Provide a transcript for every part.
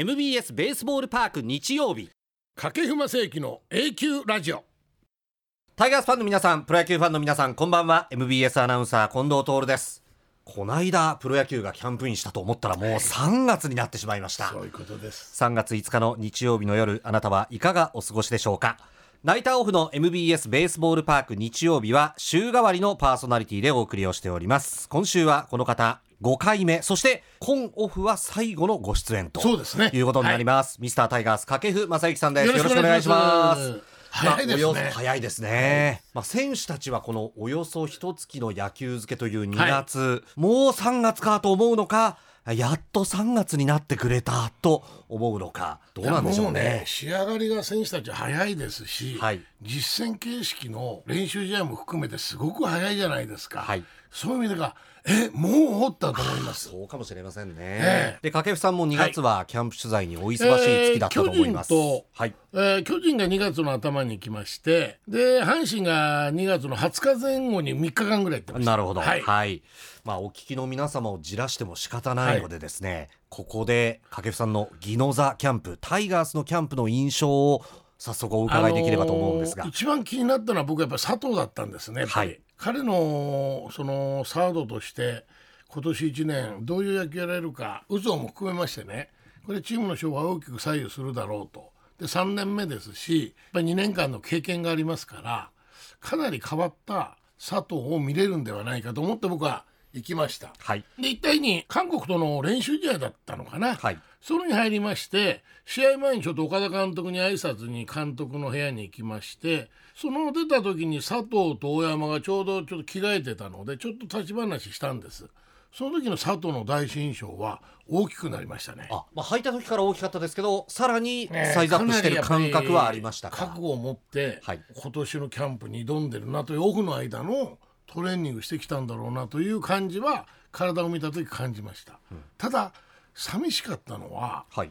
MBS ベースボールパーク日曜日。掛布正幸の A 級ラジオ。タイガースファンの皆さんプロ野球ファンの皆さんこんばんは。MBS アナウンサー近藤徹です。こないだプロ野球がキャンプインしたと思ったらもう3月になってしまいました。そういうことです。3月5日の日曜日の夜あなたはいかがお過ごしでしょうか？ナイターオフの MBS ベースボールパーク日曜日は週替わりのパーソナリティでお送りをしております。今週はこの方5回目そして今オフは最後のご出演とそうですね。いうことになります、ミスタータイガース掛布正幸さんです。よろしくお願いします。早いですね、早いですね、まあ、選手たちはこのおよそ一月の野球漬けという2月、もう3月かと思うのかやっと3月になってくれたと思うのかどうなんでしょうもうね仕上がりが選手たち早いですし、はい。実戦形式の練習試合も含めてすごく早いじゃないですか、はいそういう意味でがえもう終わったと思います。そうかもしれませんね、ええ。で掛布さんも2月はキャンプ取材にお忙しい月だったと思います、えー巨人とはい。えー巨人が2月の頭に来ましてで阪神が2月の20日前後に3日間ぐらいやってました。なるほど。は。はい。いまあ、お聞きの皆様をじらしても仕方ないのでですね、ここで掛布さんのギノザキャンプ、タイガースのキャンプの印象を早速お伺いできればと思うんですが。あのー一番気になったのは僕はやっぱり佐藤だったんですねはい彼のそのサードとして今年1年どういう野球やられるか渦も含めましてねこれチームの勝負は大きく左右するだろうと。で3年目ですしやっぱり2年間の経験がありますからかなり変わった佐藤を見れるんではないかと思って僕は行きました。はい。で一体に韓国との練習試合だったのかな、はい。それに入りまして試合前にちょっと岡田監督に挨拶に監督の部屋に行きましてその出た時に佐藤と大山がちょうどちょっと着替えてたのでちょっと立ち話したんですその時の佐藤の第一印象は大きくなりましたねあ、まあ、履いた時から大きかったですけど、さらにねサイズアップしてる感覚はありましたか。かなりやっぱり覚悟を持って、はい今年のキャンプに挑んでるなというオフの間のトレーニングしてきたんだろうなという感じは体を見た時感じました、ただ寂しかったのははい。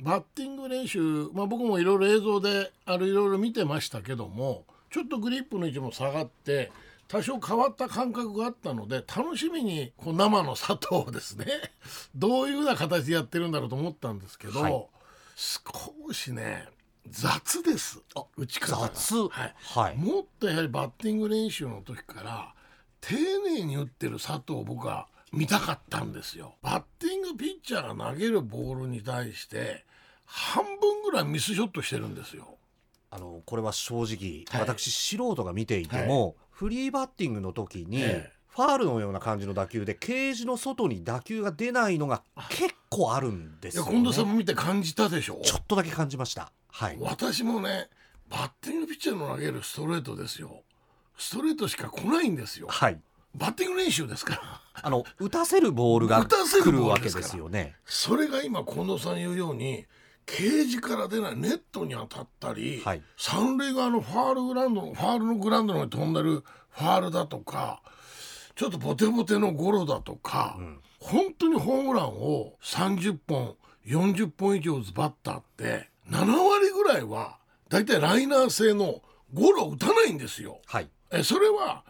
バッティング練習、まあ、僕もいろいろ映像であるいろいろ見てましたけどもちょっとグリップの位置も下がって多少変わった感覚があったので楽しみにこう生の佐藤をですね どういうふうな形でやってるんだろうと思ったんですけど、はい。少しね雑です。あ打ち方が。雑。はい。はい。もっとやはりバッティング練習の時から丁寧に打ってる佐藤を僕は見たかったんですよ。バッティングピッチャーが投げるボールに対して半分ぐらいミスショットしてるんですよ。あのこれは正直、はい。私素人が見ていても、フリーバッティングの時に、ええ。ファールのような感じの打球でケージの外に打球が出ないのが結構あるんですよ、ね、いや近藤さんも見て感じたでしょ？ちょっとだけ感じました。はい。私もねバッティングピッチャーの投げるストレートですよストレートしか来ないんですよ。はい。バッティング練習ですから。あの打たせるボールが打たせる来るわけですよね。それが今近藤さん言うようにケージから出ないネットに当たったり、はい。三塁側のファールグラウンドのファールのグラウンドの方に飛んでるファールだとかちょっとボテボテのゴロだとか、本当にホームランを30本40本以上打つバッターって7割ぐらいはだいたいライナー性のゴロを打たないんですよ。はいえそれは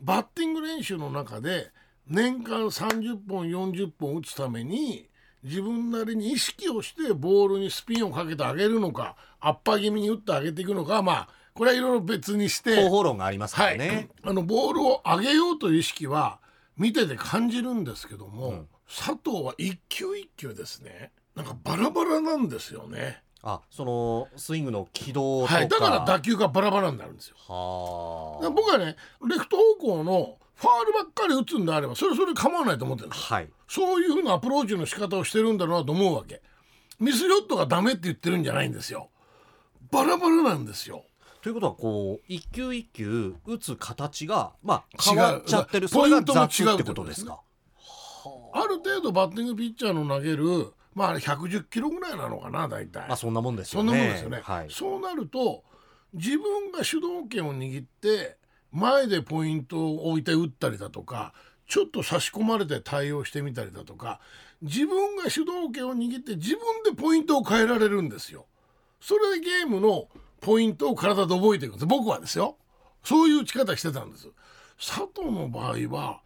バッティング練習の中で年間30本40本打つために自分なりに意識をしてボールにスピンをかけてあげるのかアッパー気味に打ってあげていくのかはまあこれはいろいろ別にして方法論がありますかはい。らね、あのボールを上げようという意識は見てて感じるんですけども、佐藤は一球一球ですね。なんかバラバラなんですよね。あそのスイングの軌道とか、はい、だから打球がバラバラになるんですよ。は僕はねレフト方向のファールばっかり打つんであればそれそれ構わないと思ってるんですよ。はい。そういうふうなアプローチの仕方をしてるんだろうなと思うわけ。ミスショットがダメって言ってるんじゃないんですよ。バラバラなんですよ。ということはこう一球一球打つ形がまあ変わっちゃってる。ポイントも違う雑ってことですかある程度バッティングピッチャーの投げるまああれ110キロぐらいなのかな大体、まあそんなもんですそよね。んなもんですよね、はい。そうなると自分が主導権を握って前でポイントを置いて打ったりだとかちょっと差し込まれて対応してみたりだとか自分が主導権を握って自分でポイントを変えられるんですよ。それでゲームのポイントを体で覚えていくんです。僕はですよ。そういう打ち方してたんです。佐藤の場合は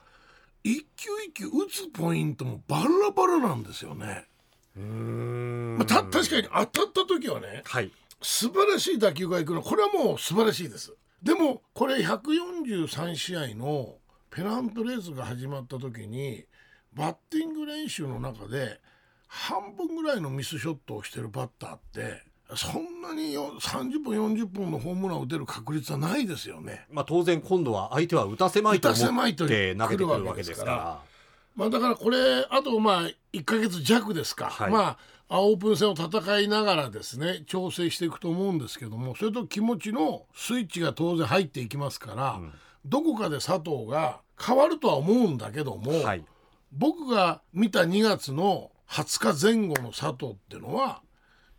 一球一球打つポイントもバラバラなんですよねまあ、た確かに当たった時はねはい。素晴らしい打球がいくのこれはもう素晴らしいです。でもこれ143試合のペナントレースが始まった時にバッティング練習の中で半分ぐらいのミスショットをしてるバッターってそんなによ30本40本のホームランを打てる確率はないですよね。まあ当然今度は相手は打たせまいと思って投げてくるわわけですからまあ、だからこれあとまあ1ヶ月弱ですか、はい。まあオープン戦を戦いながらですね調整していくと思うんですけどもそれと気持ちのスイッチが当然入っていきますから、どこかで佐藤が変わるとは思うんだけども、はい。僕が見た2月の20日前後の佐藤っていうのは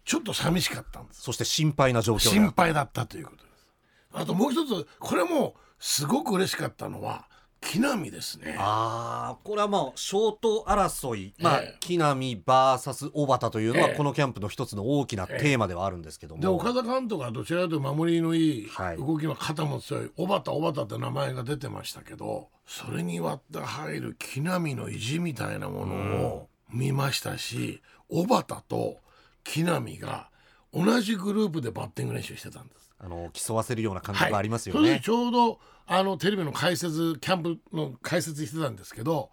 ちょっと寂しかったんです。そして心配な状況心る配だったということです。あともう一つこれもすごく嬉しかったのは木浪ですね。ああこれはまあショート争い、まあええ木浪 VS 小畑というのはええ。このキャンプの一つの大きなテーマではあるんですけども、で岡田監督はどちらかというと守りのいいはい。動きの肩も強い小畑小畑って名前が出てましたけどそれに割って入る木浪の意地みたいなものを見ましたし小畑と木浪が同じグループでバッティング練習してたんです。あの競わせるような感覚がありますよそれでね。ちょうどあのテレビの解説キャンプの解説してたんですけど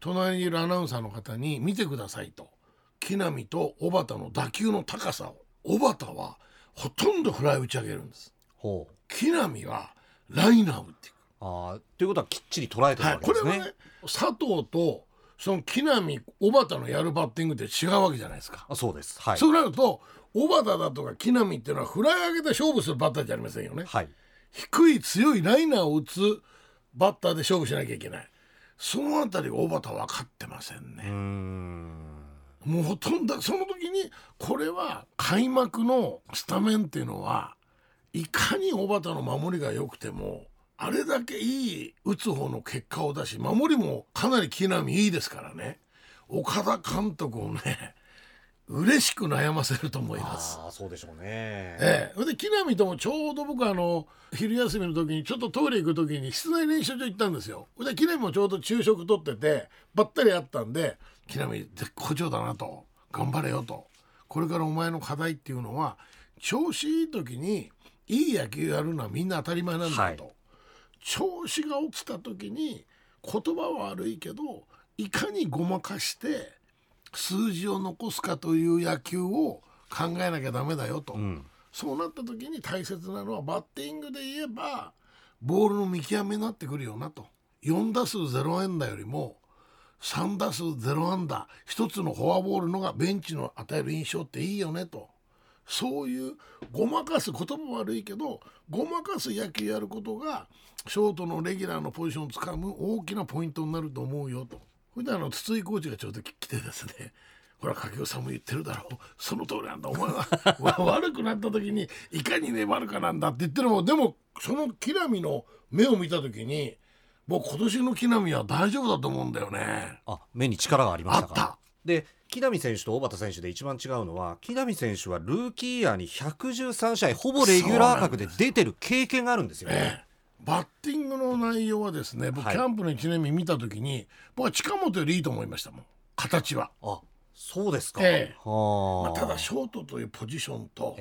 隣にいるアナウンサーの方に見てくださいと木浪と小畑の打球の高さを小畑はほとんどフライ打ち上げるんですほう木浪はライナー打っていく、あーということはきっちり捉えてるはい、わけですね。これはね佐藤とその木浪小畑のやるバッティングって違うわけじゃないですか、あそうです。はい。そうなると小畑だとか木浪っていうのはフライ上げて勝負するバッターじゃありませんよねはい。低い強いライナーを打つバッターで勝負しなきゃいけない。そのあたり小畑分かってませんね、ん。もうほとんどその時にこれは開幕のスタメンっていうのはいかに小畑の守りが良くてもあれだけいい打つ方の結果を出し守りもかなり木浪いいですからね。岡田監督をね嬉しく悩ませると思います。ああそうでしょうね。ええ、で木浪ともちょうど僕あの昼休みの時にちょっとトイレ行く時に室内練習場行ったんですよ。で木浪もちょうど昼食とっててばったり会ったんで木浪絶好調だなと。頑張れよと。これからお前の課題っていうのは調子いい時にいい野球やるのはみんな当たり前なんだと、はい。調子が落ちた時に言葉は悪いけどいかにごまかして数字を残すかという野球を考えなきゃダメだよと、うん。そうなった時に大切なのはバッティングで言えばボールの見極めになってくるよなと4打数0安打よりも3打数0安打1つのフォアボールのがベンチの与える印象っていいよねとそういうごまかす言葉悪いけどごまかす野球やることがショートのレギュラーのポジションをつかむ大きなポイントになると思うよと。それであの筒井コーチがちょうど来てですねほら掛布さんも言ってるだろう。その通りなんだ。お前は 悪くなった時にいかに粘るかなんだって言ってるもん。でもその木浪の目を見た時にもう今年の木浪は大丈夫だと思うんだよね。あ目に力がありましたか？あった。で木浪選手と小畑選手で一番違うのは木浪選手はルーキーイヤーに113試合ほぼレギュラー格で出てる経験があるんですよね。ええバッティングの内容はですね僕、はい。キャンプの1年目見た時に僕は近本よりいいと思いましたもん。形は。あそうですか。ええ。はあ。まあ、ただショートというポジションと、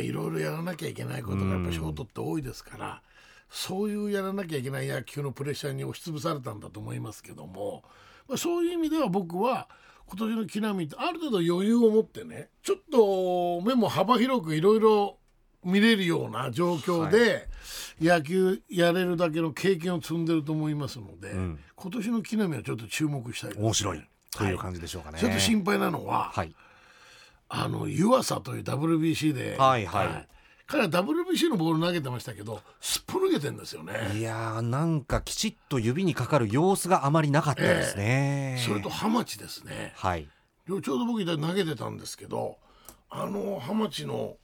いろいろやらなきゃいけないことがやっぱショートって多いですからそういうやらなきゃいけない野球のプレッシャーに押しつぶされたんだと思いますけども、まあ、そういう意味では僕は今年の木浪ってある程度余裕を持ってねちょっと目も幅広くいろいろ見れるような状況で野球やれるだけの経験を積んでると思いますので、ん。今今年の木浪はちょっと注目したいですね。面白い。という感じでしょうかね。ちょっと心配なのは、はい。あの湯浅という WBC で、はいはい。彼は WBC のボール投げてましたけどすっぽ抜けてんですよね。いやーなんかきちっと指にかかる様子があまりなかったですね。それとハマチですね。はい。ちょうど僕投げてたんですけどあのハマチの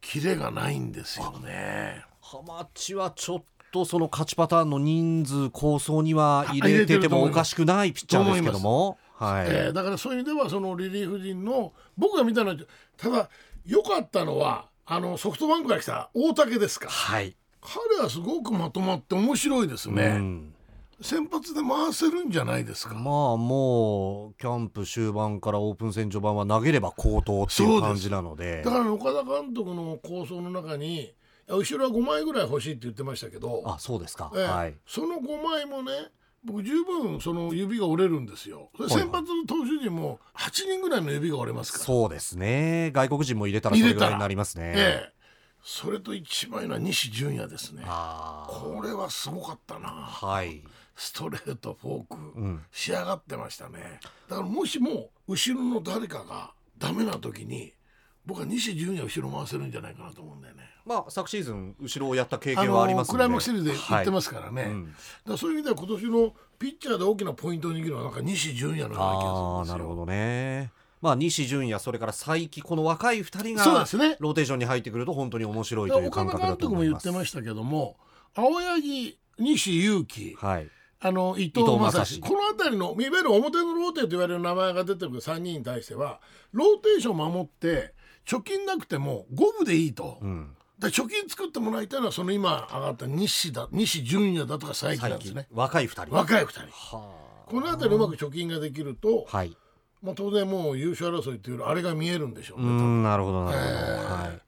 キレがないんですよね。ハマチはちょっとその勝ちパターンの人数構想には入れててもおかしくないピッチャーですけども、はい、えーだからそういう意味ではそのリリーフ陣の僕が見たのはただ良かったのはあのソフトバンクから来た大竹ですか。はい、彼はすごくまとまって面白いですうね。ん、先発で回せるんじゃないですか？まあもうキャンプ終盤からオープン戦序盤は投げれば高騰っていう感じなのでだから岡田監督の構想の中に後ろは5枚ぐらい欲しいって言ってましたけど、あそうですか、ええはいその5枚もね僕十分その指が折れるんですよ。先発の投手陣も8人ぐらいの指が折れますから。そうですね外国人も入れたらそれぐらいになりますねええそれと一番いいのは西純也ですね。あこれはすごかったな。あはいストレートフォーク、うん。仕上がってましたね。だからもしも後ろの誰かがダメな時に僕は西純也後ろ回せるんじゃないかなと思うんだよね。まあ昨シーズン後ろをやった経験はありますクライマックスシリーズで言ってますすからね、うん。だそういう意味では今年のピッチャーで大きなポイントを握るのはなんか西純也のような気あがするんですよ。あなるほどね。まあ西純也それから佐伯この若い2人がそうですね。ローテーションに入ってくると本当に面白いだという感覚だと思います。督も言ってましたけども青柳西勇輝。はいあの伊藤正正史。史。この辺りのいわゆる表のローテと言われる名前が出てる3人に対してはローテーションを守って貯金なくても五分でいいと、うん。だから貯金作ってもらいたいのはその今上がった西だ西純也だとか佐伯なんですね。若い2人。若い2人。はこの辺りうまく貯金ができると、あはい。まあ、当然もう優勝争いっていうあれが見えるんでしょううね、んなるほどなるほど、えー。はい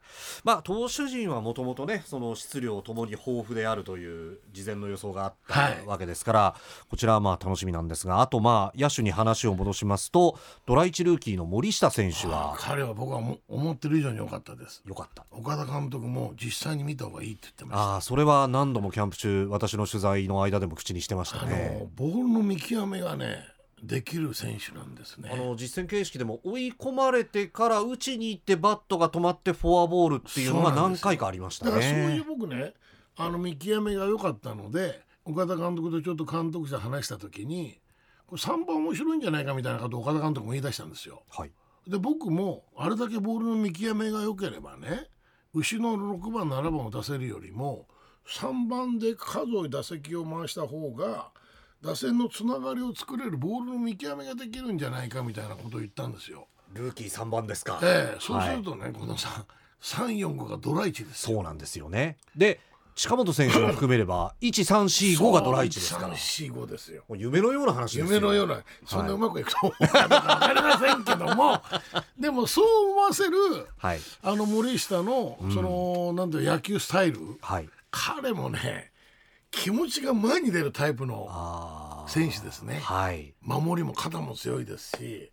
まあ投手陣はもともとねその質量ともに豊富であるという事前の予想があっはい。たわけですから、こちらはまあ楽しみなんですがあとまあ野手に話を戻しますとドラ1ルーキーの森下選手は彼は僕はも思ってる以上に良かったです。良かった。岡田監督も実際に見た方がいいって言ってました。ああそれは何度もキャンプ中私の取材の間でも口にしてましたあねのボールの見極めがねできる選手なんですねあの実戦形式でも追い込まれてから打ちに行ってバットが止まってフォアボールっていうのが何回かありましただからそういうね。僕ねあの見極めが良かったので岡田監督とちょっと監督者話した時にこれ3番面白いんじゃないかみたいなことを岡田監督も言い出したんですよ。はい、で僕もあれだけボールの見極めが良ければね牛の6番7番を出せるよりも3番で数多い打席を回した方が打線のつながりを作れるボールの見極めができるんじゃないかみたいなことを言ったんですよ。ルーキー3番ですか。ええそうするとね、この345がドラ1ですよ。そうなんですよね。で近本選手も含めれば1345がドラ1ですから。345ですよ。夢のような話ですよ。夢のようなそんなうまくいくと思うか分かりませんけども、でもそう思わせるはいあの森下のその、なんていう野球スタイルはい。彼もね気持ちが前に出るタイプの選手ですね。はい。守りも肩も強いですし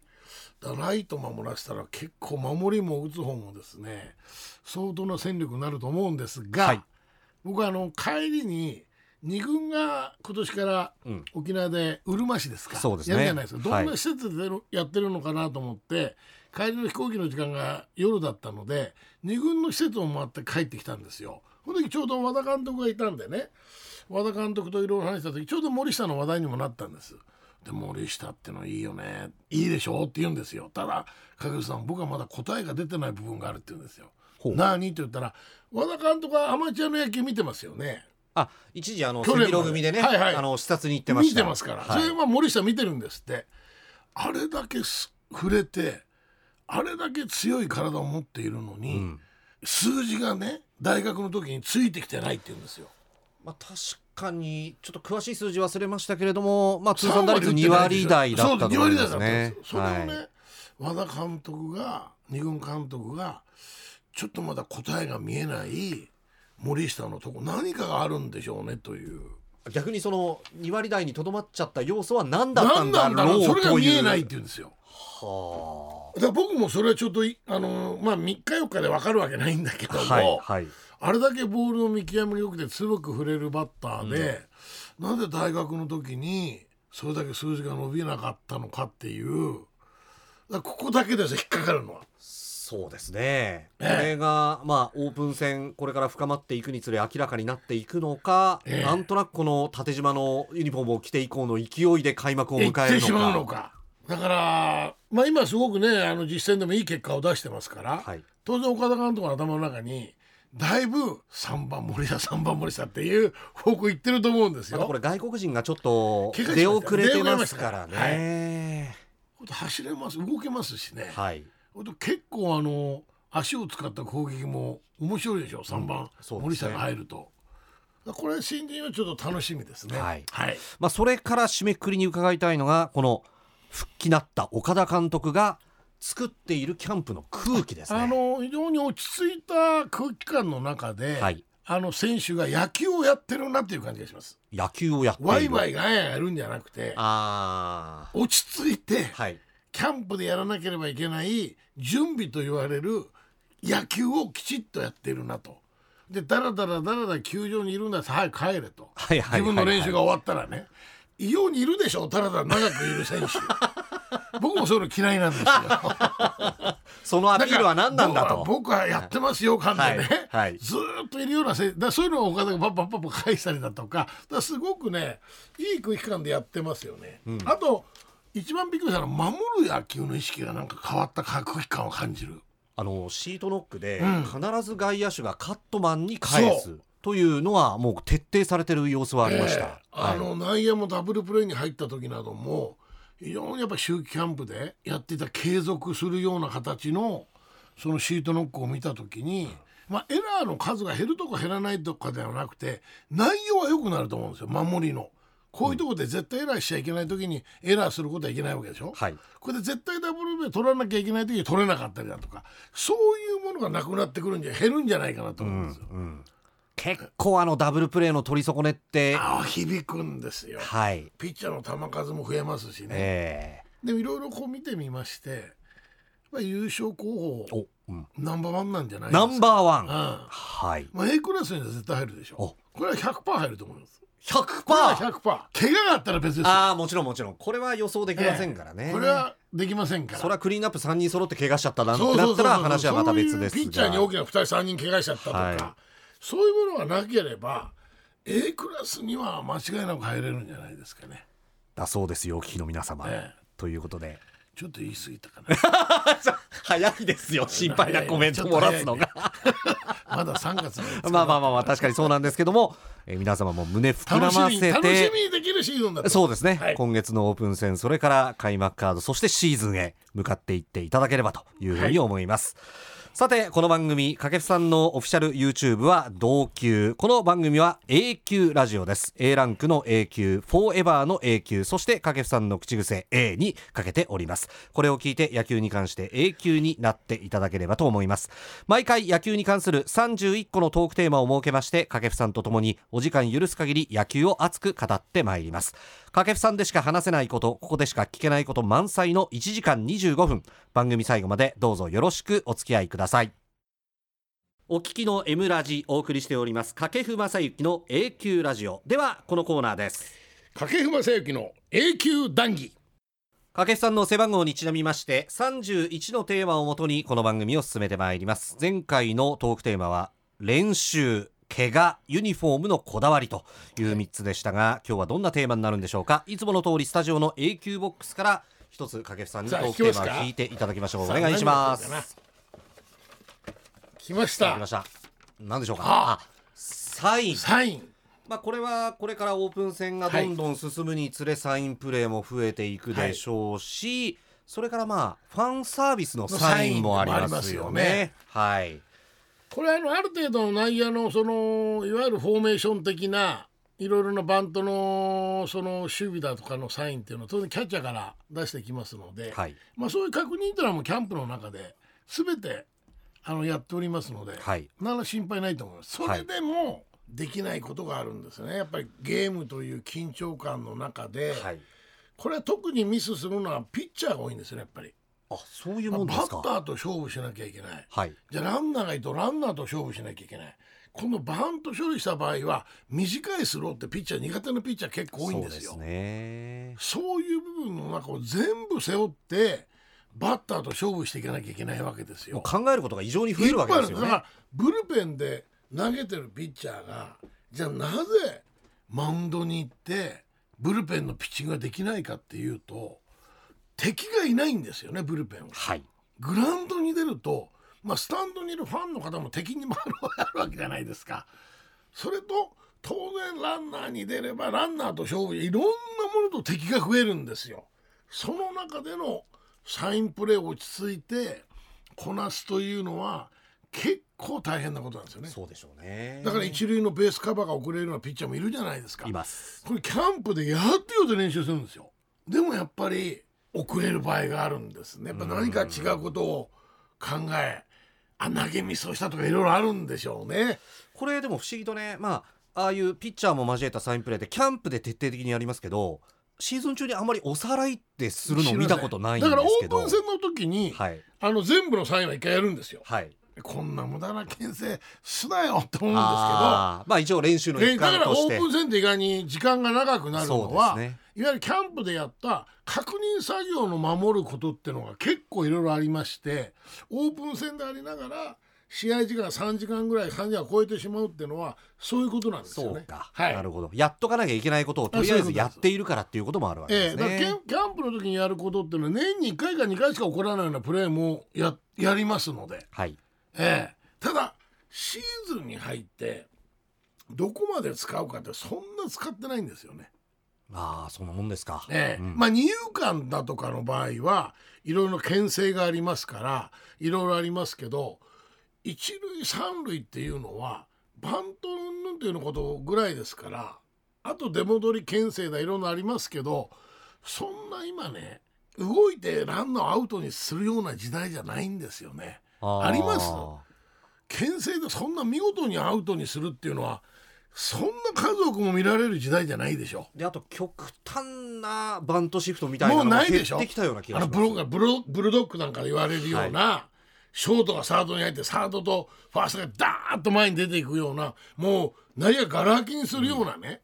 ライト守らせたら結構守りも打つ方もですね相当な戦力になると思うんですが、はい。僕はあの帰りに2軍が今年からうん。沖縄でうるま市ですか、そうですね。やるじゃないですか。どんはない施設でやってるのかなと思って帰りの飛行機の時間が夜だったので2軍の施設を回って帰ってきたんですよ。この時ちょうど和田監督がいたんでね和田監督といろいろ話した時ちょうど森下の話題にもなったんです。で森下ってのいいよね。いいでしょって言うんですよ。ただ影さん僕はまだ答えが出てない部分があるって言うんですよ。何って言ったら和田監督はアマチュアの野球見てますよね。あ一時あの去年まで。赤色組でね、はいはい。あの視察に行ってました。見てますから、はい。それは森下見てるんですって。あれだけす触れてあれだけ強い体を持っているのに、うん。数字がね大学の時についてきてないって言うんですよまあ、確かにちょっと詳しい数字忘れましたけれども、まあ、通算打率2割台だったと思いますそう2割台だったんねそれをね、はい和田監督が二軍監督がちょっとまだ答えが見えない森下のとこ何かがあるんでしょうねという。逆にその2割台にとどまっちゃった要素は何だったんだろろう。うそれが。見えないって言うんですよ。はだから僕もそれはちょっといあのまあ3日4日で分かるわけないんだけどあも、はいはいあれだけボールの見極めが良くて強く触れるバッターで、なんで大学の時にそれだけ数字が伸びなかったのかっていうここだけです引っかかるのは。そうですね、ええ。これが、まあ、オープン戦これから深まっていくにつれ明らかになっていくのか、ええ。なんとなくこの縦縞のユニフォームを着て以降の勢いで開幕を迎える行ってしまうのか。のか。だから、まあ、今すごくねあの実戦でもいい結果を出してますから、はい。当然岡田監督の頭の中にだいぶ3番森下3番森下っていう方向行ってると思うんですよ。これ外国人がちょっと出遅れてますからね。ほんと走れます動けますしね、はい、結構あの足を使った攻撃も面白いでしょ3番、そうですね森下が入ると。これ新人はちょっと楽しみですね。はいはい。まあ、それから締めくくりに伺いたいのがこの復帰なった岡田監督が作っているキャンプの空気ですね。あの非常に落ち着いた空気感の中で、はいあの選手が野球をやってるなっていう感じがします。野球をやってワイワイガヤやるんじゃなくて、あ落ち着いてーはいキャンプでやらなければいけない準備と言われる野球をきちっとやってるなと。でだらだらだらだら球場にいるんだ早く帰れと。はいはいはいはい自分の練習が終わったらね異様にいるでしょだらだら長くいる選手 僕もそういうの嫌いなんですよ。そのアピールは何なんだと。僕はやってますよ感でね、はいはい。ずーっといるようなせだそういうのを岡田がパッパッパッパ返したりだとかだすごくねいい空気感でやってますよね、あと一番びっくりしたのは守る野球の意識がなんか変わった空気感を感じる。あのシートノックでうん。必ず外野手がカットマンに返そすというのはもう徹底されてる様子はありました。ええ。あの内野もダブルプレーに入った時なども非常にやっぱ秋季キャンプでやっていた継続するような形のそのシートノックを見た時に、まあ、エラーの数が減るとか減らないとかではなくて内容は良くなると思うんですよ守りの。こういうところで絶対エラーしちゃいけない時にエラーすることはいけないわけでしょ。はいこれで絶対ダブルプレー取らなきゃいけない時に取れなかったりだとかそういうものがなくなってくるんじゃ減るんじゃないかなと思うんですよ。結構あのダブルプレーの取り損ねって響くんですよ。はい。ピッチャーの球数も増えますしね。えでもいろいろこう見てみまして優勝候補うん、ナンバーワンなんじゃないですか。ナンバーワン。うん。はい。まあ、A クラスには絶対入るでしょ。お。これは100%入ると思います。100%これは100%怪我があったら別ですよ。ああもちろんもちろん。これは予想できませんからね、これはできませんから。それはクリーンアップ3人揃って怪我しちゃったなんてなったら話はまた別ですが。そういうピッチャーに大きな2人3人怪我しちゃったとか、はいそういうものがなければ A クラスには間違いなく入れるんじゃないですかね。だそうですよお聞きの皆様、ええということで。ちょっと言い過ぎたかな。早いですよ心配なコメント漏らすのが。まだ3月まあまあまあまあ確かにそうなんですけども、えー皆様も胸膨らませに楽してみにできるシーズンだと。そうですね、はい。今月のオープン戦それから開幕カードそしてシーズンへ向かっていっていただければというふうに思います、さてこの番組掛布さんのオフィシャル YouTube は同級。この番組は A 級ラジオです。A ランクの A 級フォーエバーの A 級そして掛布さんの口癖 A にかけております。これを聞いて野球に関して A 級になっていただければと思います。毎回野球に関する31個のトークテーマを設けまして掛布さんとともにお時間許す限り野球を熱く語ってまいります。掛布さんでしか話せないことここでしか聞けないこと満載の1時間25分。番組最後までどうぞよろしくお付き合いください。お聞きの M ラジお送りしております。掛布正幸の A 級ラジオ。ではこのコーナーです。掛布正幸の永久談義。掛布さんの背番号にちなみまして31のテーマをもとにこの番組を進めてまいります。前回のトークテーマは練習怪我ユニフォームのこだわりという3つでしたが今日はどんなテーマになるんでしょうか？いつもの通りスタジオの A 級ボックスから一つ掛布さんにトークテーマを聞いていただきましょう。お願いします。来ました。来ました。何でしょうか？サイン。サイン。まあ、これはこれからオープン戦がどんどん進むにつれサインプレーも増えていくでしょうし、それからまあファンサービスのサインもありますよね。はい、これあのある程度の内野のそのいわゆるフォーメーション的ないろいろなバントのその守備だとかのサインっていうのは当然キャッチャーから出してきますので、はい。まあ、そういう確認というのはもうキャンプの中で全てあのやっておりますので、はい。何ら心配ないと思います。それでもできないことがあるんですね。やっぱりゲームという緊張感の中で、はい、これは特にミスするのはピッチャーが多いんですねやっぱり。あそういうバもんですか。ッターと勝負しなきゃいけない。はい、じゃあランナーがいるとランナーと勝負しなきゃいけない。このバント処理した場合は短いスローってピッチャー苦手なピッチャー結構多いんですよ。そうですね。そういう部分の中を全部背負ってバッターと勝負していかなきゃいけないわけですよ。考えることが異常に増えるわけですよねいっぱいあるだか。らブルペンで投げてるピッチャーがじゃあなぜマウンドに行ってブルペンのピッチングができないかっていうと敵がいないんですよねブルペンは。はい、グラウンドに出ると、まあ、スタンドにいるファンの方も敵に回るわけじゃないですか。それと当然ランナーに出ればランナーと勝負いろんなものと敵が増えるんですよ。その中でのサインプレーを落ち着いてこなすというのは結構大変なことなんですよねそうでしょうねだから一塁のベースカバーが遅れるようなピッチャーもいるじゃないですかいますこれキャンプでやってようと練習するんですよでもやっぱり遅れる場合があるんですね。やっぱ何か違うことを考えあ投げミスをしたとかいろいろあるんでしょうね。これでも不思議とねまあああいうピッチャーも交えたサインプレーってキャンプで徹底的にやりますけどシーズン中にあんまりおさらいってするの見たことないんですだからオけどープン戦の時に、はい。あの全部のサインは一回やるんですよ。はい。こんな無駄な牽制すなよって思うんですあー。まあ一応練習の一けどだからオ環としてープン戦って意外に時間が長くなるのそうは、ですねいわゆるキャンプでやった確認作業の守ることっていうのが結構いろいろありましてオープン戦でありながら試合時間3時間ぐらい3時間超えてしまうっていうのはそういうことなんですよね。そうか、はい。なるほど。やっとかなきゃいけないことをとりあえずやっているからっていうこともあるわけええですね、だからキャンキャンプの時にやることっていうのは年に1回か2回しか起こらないようなプレーもややりますので、はい。ええ。ただシーズンに入ってどこまで使うかってそんな使ってないんですよね。ああそんなもんですか、ええ。うん。まあ二遊間だとかの場合はいろいろ牽制がありますからいろいろありますけど一塁三塁っていうのはバント云々っていうのことぐらいですからあと出戻り牽制だいろんなありますけどそんな今ね動いてランナーをアウトにするような時代じゃないんですよね。あります？牽制でそんな見事にアウトにするっていうのはそんな数多くも見られる時代じゃないでしょ。であと極端なバントシフトみたいなのもうがないでしょ減ってきたような気があのブロブロブルドッグなんかで言われるような、ショートがサードに入ってサードとファーストがダーッと前に出ていくようなもう内野がら空きにするようなね、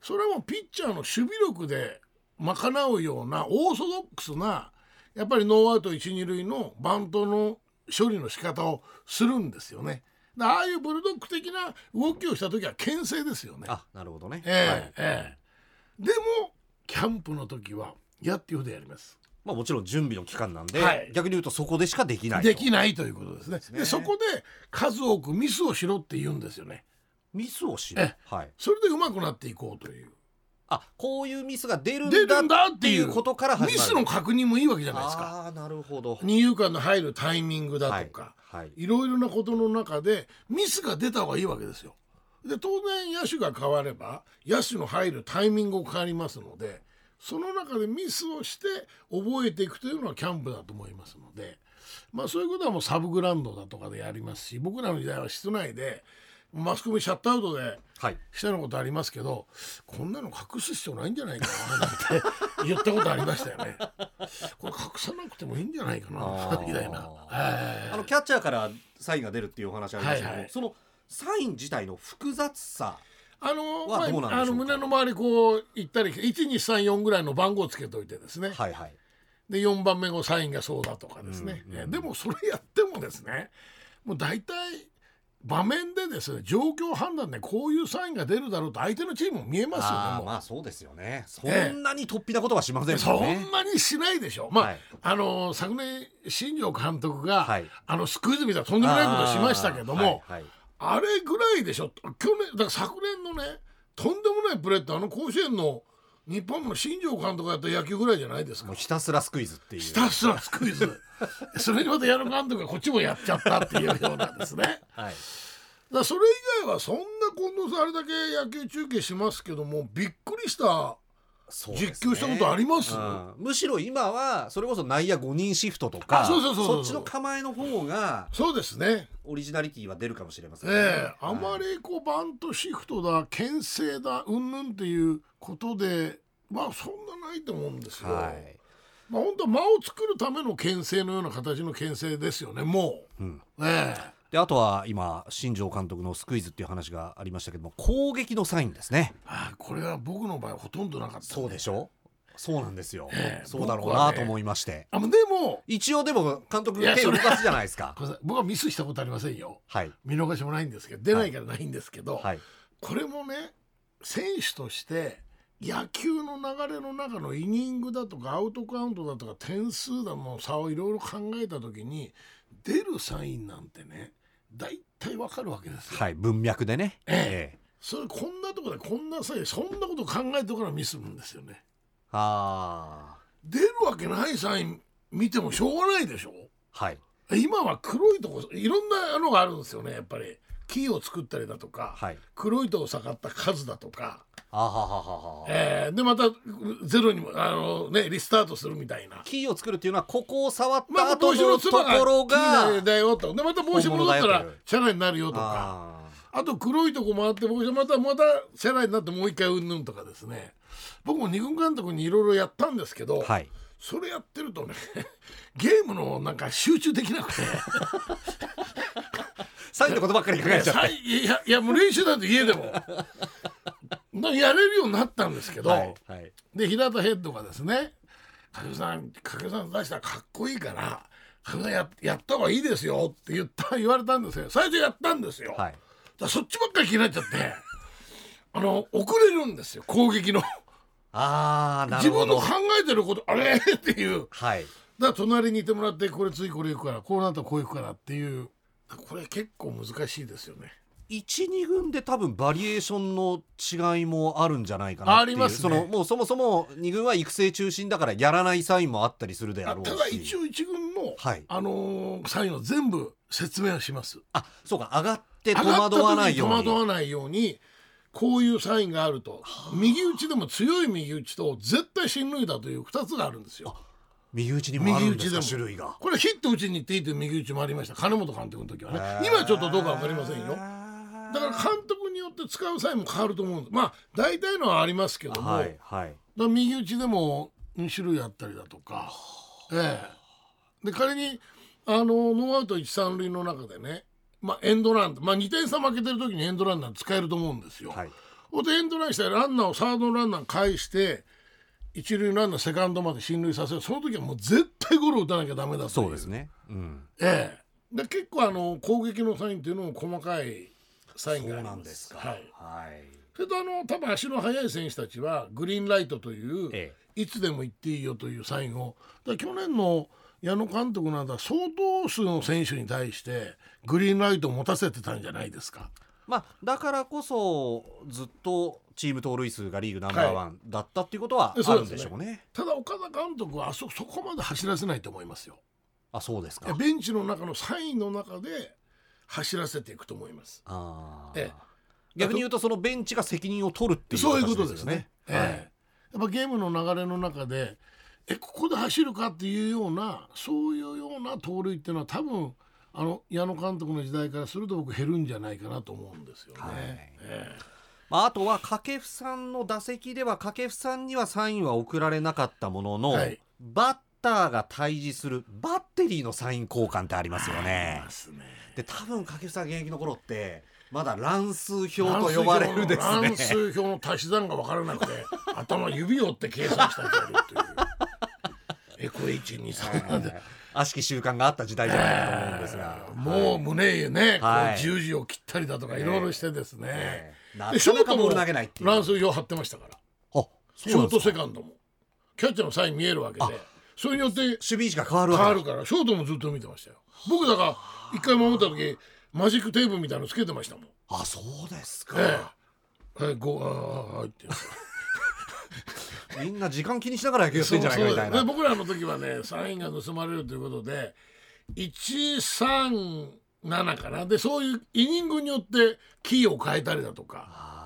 それはもうピッチャーの守備力で賄うようなオーソドックスなやっぱりノーアウト一二塁のバントの処理の仕方をするんですよね。でああいうブルドッグ的な動きをした時は牽制ですよね。あなるほどね、ええはいええでもキャンプの時はやっていうほどやります。まあ、もちろん準備の期間なんで、はい逆に言うとそこでしかできないとできないということですね。ねでそこで数多くミスをしろって言うんですよね。ミスをしろ？えはいそれで上手くなっていこうという。あこういうミスが出るるんだっいだってていううことから始まるミスの確認もいいわけじゃないですか。ああなるほど二遊間の入るタイミングだとか、はい、はい、い、ろいろなことの中でミスが出た方がいいわけですよ。で当然野手が変われば野手の入るタイミングも変わりますのでその中でミスをして覚えていくというのはキャンプだと思いますので、まあ、そういうことはもうサブグラウンドだとかでやりますし僕らの時代は室内でマスコミシャットアウトではい、したようなことありますけどこんなの隠す必要ないんじゃないかななんて言ったことありましたよね。これ隠さなくてもいいんじゃないかなみたいな。ええあのキャッチャーからサインが出るっていうお話ありましたけども、はいはい。そのサイン自体の複雑さあのまあ、あの胸の周りこう行ったり1234ぐらいの番号をつけといてですね、はいはい。で4番目のサインがそうだとかですね、うんうんえでもそれやってもですねもう大体場面でですね状況判断でこういうサインが出るだろうと相手のチームも見えますよねもまあそうですよね。そえ。えんなに突飛なことはしませんそもんなにしないでしょ。まあ、はい。あの昨年新庄監督が、はい。あのスクイズみたいなとんでもないことをしましたけども、あはいあれぐらいでしょ。去年だから昨年のねとんでもないプレーってあの甲子園の日本の新庄監督がやった野球ぐらいじゃないですか。もうひたすらスクイズっていう。ひたすらスクイズ。それにまた矢野監督がこっちもやっちゃったっていうようなんですね。はい。らそれ以外はそんな近藤さんあれだけ野球中継しますけどもびっくりした実況したことあります？うん。むしろ今はそれこそ内野5人シフトとかあそっちの構えの方がそうですね。オリジナリティは出るかもしれませんね、ええあまりこうバントシフトだ牽制だうんぬんっていうことでまあそんなないと思うんですよ。はい。まあ本当は間を作るための牽制のような形の牽制ですよねもう。うん。ええであとは今新庄監督のスクイズっていう話がありましたけども攻撃のサインですね。あこれは僕の場合ほとんどなかった、そうでしょ？そうなんですよ、ええそうだろうなと思いまして、あでも一応でも監督手を動かすじゃないですか。僕はミスしたことありませんよ。はい。見逃しもないんですけど出ないからないんですけど、はい。これもね選手として野球の流れの中のイニングだとかアウトカウントだとか点数だの差をいろいろ考えた時に出るサインなんてね大体わかるわけですよ。はい文脈でね。ええ。えそれこんなとこでこんなサインそんなこと考えてからミスるんですよね。あ出るわけないサイン見てもしょうがないでしょ？あはい。今は黒いとこいろんなのがあるんですよねやっぱり。木を作ったりだとか、はい。黒いとこ下がった数だとか、あははははえーでまたゼロにもあの、ね、リスタートするみたいな。キーを作るっていうのはここを触ったまあ、後帽子ののとつばがころ木だがだよと。でまた帽子戻ったらチャラになるよとか。ああと黒いとこ回って帽子またまたチャラになってもう一回うんぬんとかですね。僕も二軍監督にいろいろやったんですけど、ーはい。それやってるとね ゲームのなんか集中できなくて。サインのことばっかり考えちゃって。さいいやいやもう練習なんて家でも。なやれるようになったんですけど、はいはい。で平田ヘッドがですね「掛布さん掛布さん出したらかっこいいから掛布さんややった方がいいですよ」って言った言われたんですよ。最初やったんですよ、はい。らそっちばっかり気になっちゃってあの遅れるんですよ攻撃の。ああなるほど。自分の考えてることあれ？っていう。はい。だから隣にいてもらってこれ次これ行くからこうなったらこう行くからっていう。これ結構難しいですよね12軍で多分バリエーションの違いもあるんじゃないかなっていう。ありますね。そのもうそもそも2軍は育成中心だからやらないサインもあったりするであろうただし一応一軍の、はい。あのーサインを全部説明はします。あそうか。上がって戸惑わないように。惑わないようにこういうサインがあると。右打ちでも強い右打ちと絶対進塁打という2つがあるんですよ。右打ちにもあるんですか右打ちでも。種類が。これヒット打ちに行っていいという右打ちもありました。金本監督の時はね。今はちょっとどうか分かりませんよだから監督によって使うサインも変わると思うんです。まあ大体のはありますけども、はいはい。だ右打ちでも2種類あったりだとか、ええ、で仮にあのノーアウト一三塁の中でね、まあ、エンドラン、まあ、2点差負けてる時にエンドランなんて使えると思うんですよ。はい。ほんでエンドランしたらランナーをサードランナー返して一塁ランナーセカンドまで進塁させる。その時はもう絶対ゴロ打たなきゃダメだとそうですね。うん。ええ、で結構あの攻撃のサインっていうのも細かいサインそうがありまなんですかはい、はいそれとあの多分足の速い選手たちはグリーンライトという、えいつでも行っていいよというサインを去年の矢野監督なんだ相当数の選手に対してグリーンライトを持たせてたんじゃないですか。まあだからこそずっとチーム盗塁数がリーグナンバーワンだったっていうことはあるんでしょうね。ただ岡田監督はあそそこまで走らせないと思いますよ。あそうですか。ベンチの中のサインの中で走らせていくと思います。あーえ逆に言うとそのベンチが責任を取るっていうそういうこ形とですね。はいええやっぱゲームの流れの中でえここで走るかっていうようなそういうような盗塁っていうのは多分あの矢野監督の時代からすると僕減るんじゃないかなと思うんですよね。はいえまあ、あとは掛布さんの打席では掛布さんにはサインは送られなかったものの、はいバッターが対峙するバッテリーのサイン交換ってありますよえねま。すねで多分掛布さん現役の頃ってまだ乱数表と呼ばれるですね。乱数表の足し算が分からなくて 頭指を折って計算したりという。えこれ一二三なんで。悪しき習慣があった時代じゃないかと思うんですが、もう胸ね、はい十字を切ったりだとかいろいろしてですね。ええなでかなかボール投げないっていう。乱数表貼ってましたから。あショートセカンドもキャッチャーのサイン見えるわけでそれによって守備位置が変わるわけだ変わるからショートもずっと見てましたよ僕だから一回守った時マジックテープみたいなのつけてましたもん。あそうですか、ええ。はいゴーああはいって。みんな時間気にしながら野球やってんじゃないかみたいなそうそうで僕らの時はねサインが盗まれるということで137かな。でそういうイニングによってキーを変えたりだとか。あ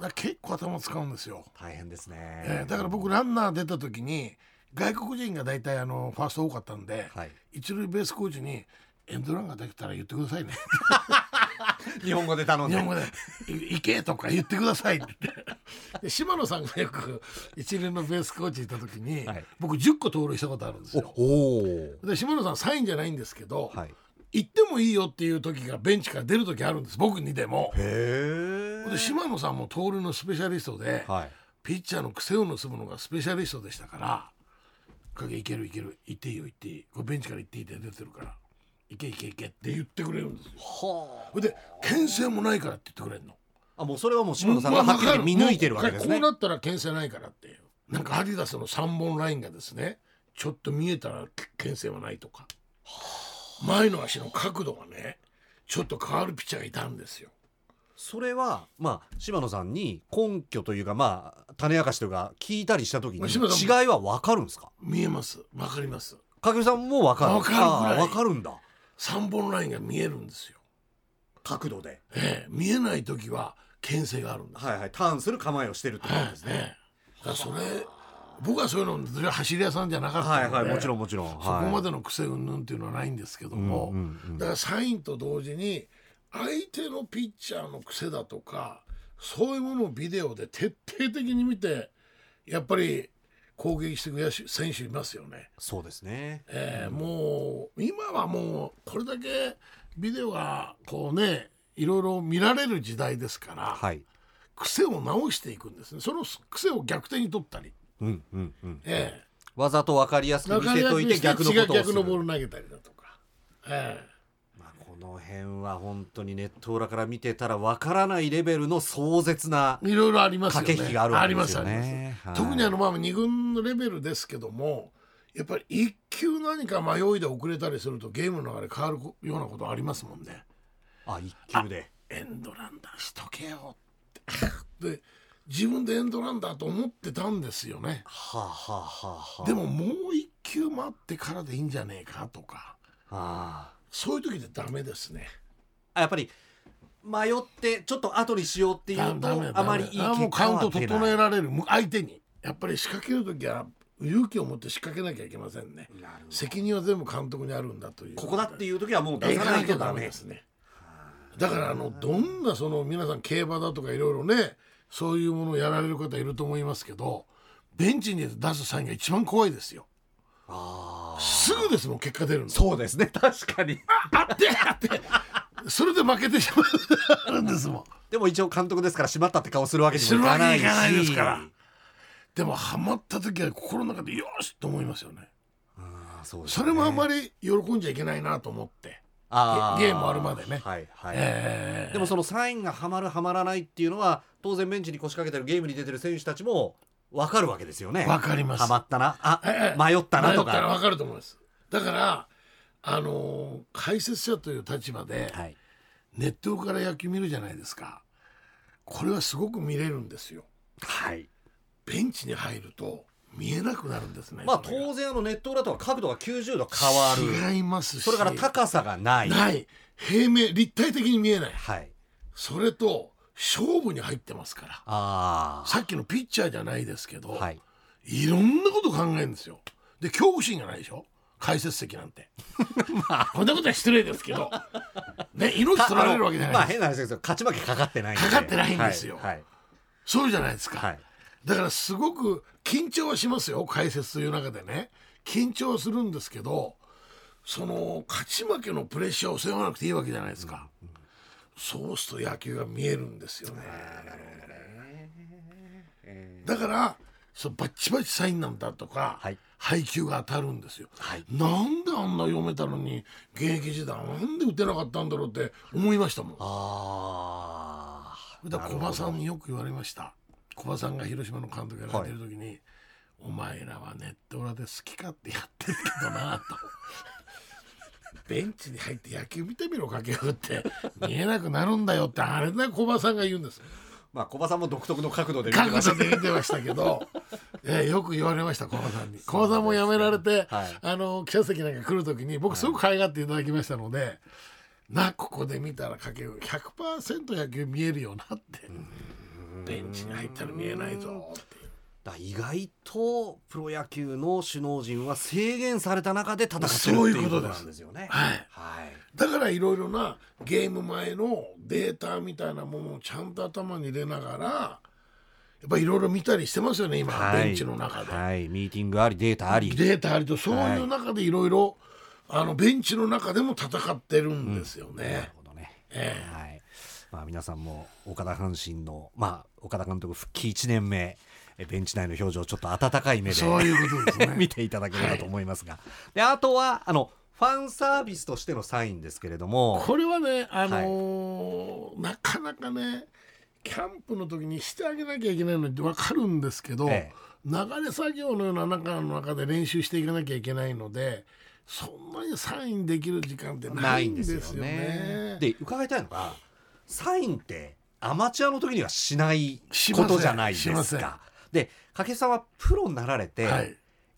だ結構頭使うんですよ、ー大変ですね、ええだから僕ランナー出た時に外国人が大体あのファースト多かったんで、はい、一塁ベースコーチに「エンドランができたら言ってくださいね」日本語で頼んで。日本語で「い行け」とか言ってくださいって。で島野さんがよく一塁のベースコーチいた時に、はい。僕10個盗塁したことあるんですよ。で島野さんサインじゃないんですけど、はい。行ってもいいよっていう時がベンチから出る時あるんです。僕にでも。へえで島野さんも盗塁のスペシャリストで、はい。ピッチャーの癖を盗むのがスペシャリストでしたから「影いけるいける行っていいよ行っていいこれベンチから行っていいって出てるから行け行け行け」って言ってくれるんですよ。はそれで牽制もないからって言ってくれるの。ああもうそれはもう島野さんがはっきり見抜いてるわけですねこうなったら牽制ないからっていうなんかアディダスの3本ラインがですねちょっと見えたら牽制はないとか前の足の角度がねちょっと変わるピッチャーがいたんですよ。それはまあ島野さんに根拠というかまあ種明かしというか聞いたりした時に違いは分かるんですか？見えます。わかります。影さんもわかる。わかるぐらい。あーわかるんだ。3本ラインが見えるんですよ、角度で。ええ。見えない時は牽制があるんです。はいはい。ターンする構えをしてるってことはいですね、ねだからそれ僕はそういうの走り屋さんじゃなかったので、はいはい。もちろんもちろん、はい、そこまでの癖云々っていうのはないんですけども、うんうんうん。だからサインと同時に相手のピッチャーの癖だとかそういうものをビデオで徹底的に見てやっぱり攻撃してくる選手いますよね。そうですね。えーもう今はもうこれだけビデオがこうねいろいろ見られる時代ですから、はい。癖を直していくんですね。その癖を逆手に取ったり、うんうんうんえわざと分かりやすえく見せといて逆のことをする。逆のボール投げたりだとか、えまあ、この辺は本当にネット裏から見てたら分からないレベルの壮絶なえいろいろありますよね。駆け引きがあるわけですよありますありねます。特にあのまあ2軍のレベルですけどもやっぱり一球何か迷いで遅れたりするとゲームの流れ変わるようなことありますもんね。あ一球で。エンドランだしとけよって。で自分でエンドランだと思ってたんですよね。はあはあはあはあ。でももう一球待ってからでいいんじゃねえかとか。あそういう時でダメですね。あやっぱり迷ってちょっと後にしようっていうダとメ。あまりいいあもう結果カウントは出ない整えられる。相手に。やっぱり仕掛ける時は勇気を持って仕掛けなきゃいけませんね。責任は全部監督にあるんだという。ここだっていう時はもうえ出さないとダメ。メですね。だからあのどんなその皆さん競馬だとかいろいろねそういうものをやられる方いると思いますけどベンチに出すサインが一番怖いですよすぐですもん結果出るの。そうですね。確かに。あってあって。それで負けてしまう。んですもん。でも一応監督ですからしまったって顔するわけにもいかないし。ないですから。でもハマった時は心の中でよしと思いますよね。そね。それもあんまり喜んじゃいけないなと思って。あゲームあるまでね。はいはい、えー。でもそのサインがはまるはまらないっていうのは当然ベンチに腰掛けてるゲームに出てる選手たちも分かるわけですよね。わかります。はまったな。あ、ええ。迷ったなとか。迷ったら分かると思います。だからあのー解説者という立場ではい。ネットから野球見るじゃないですか。これはすごく見れるんですよ。はい。ベンチに入ると見えなくなるんですねまあそれが。当然あのネット裏とは角度が90度変わる。違いますし。それから高さがない。ない。平面立体的に見えない。はい。それと勝負に入ってますから。あさっきのピッチャーじゃないですけど、あはい。いろんなこと考えるんですよ。で恐怖心がないでしょ？解説席なんて、こんなことは失礼ですけど、ね、命取られるわけじゃまあないです、変な話ですけど勝ち負けかかってないんで。かかってないんですよ。はい。はい。そうじゃないですか、はい。だからすごく緊張はしますよ解説という中でね。緊張はするんですけどその勝ち負けのプレッシャーを背負わなくていいわけじゃないですか、そうすると野球が見えるんですよね。だからそうバッチバチサインなんだとか、はい。配球が当たるんですよ、はい。なんであんな読めたのに現役時代なんで打てなかったんだろうって思いましたもん。ああだから小葉さんによく言われました。小葉さんが広島の監督やられてる時に、お前らはネット裏で好き勝手やってるけどなとベンチに入って野球見てみろ掛布って。見えなくなるんだよってあれだ小葉さんが言うんです。まあ小葉さんも独特の角度で見て角ました度で見てましたけど、えーよく言われました小葉さんに。小葉さんも辞められて、はい。あの記者席なんか来る時に僕すごく可愛がっていただきましたので、なここで見たら掛布100%野球見えるよなって。ベンチに入ったら見えないぞって意外とプロ野球の首脳陣は制限された中で戦ってるってそういうことなんですよね。はいはい。だからいろいろなゲーム前のデータみたいなものをちゃんと頭に入れながらやっぱいろいろ見たりしてますよね今、はいベンチの中で。はい、ミーティングありデータあり。データありとそういう中でいろいろあのベンチの中でも戦ってるんですよなるね。ほどね。ええはい。まあ皆さんも岡田阪神のまあ岡田監督復帰1年目えベンチ内の表情をちょっと温かい目でそういうことですね 見ていただければと思いますが、であとはあのファンサービスとしてのサインですけれども、これはね、あのーなかなかねキャンプの時にしてあげなきゃいけないのって分かるんですけど、ええ流れ作業のような中の中で練習していかなきゃいけないのでそんなにサインできる時間ってなないいんですすよよね。ね。で伺いたいのがサインってアマチュアの時にはしないことじゃないですか。で掛布さんはプロになられて、はい。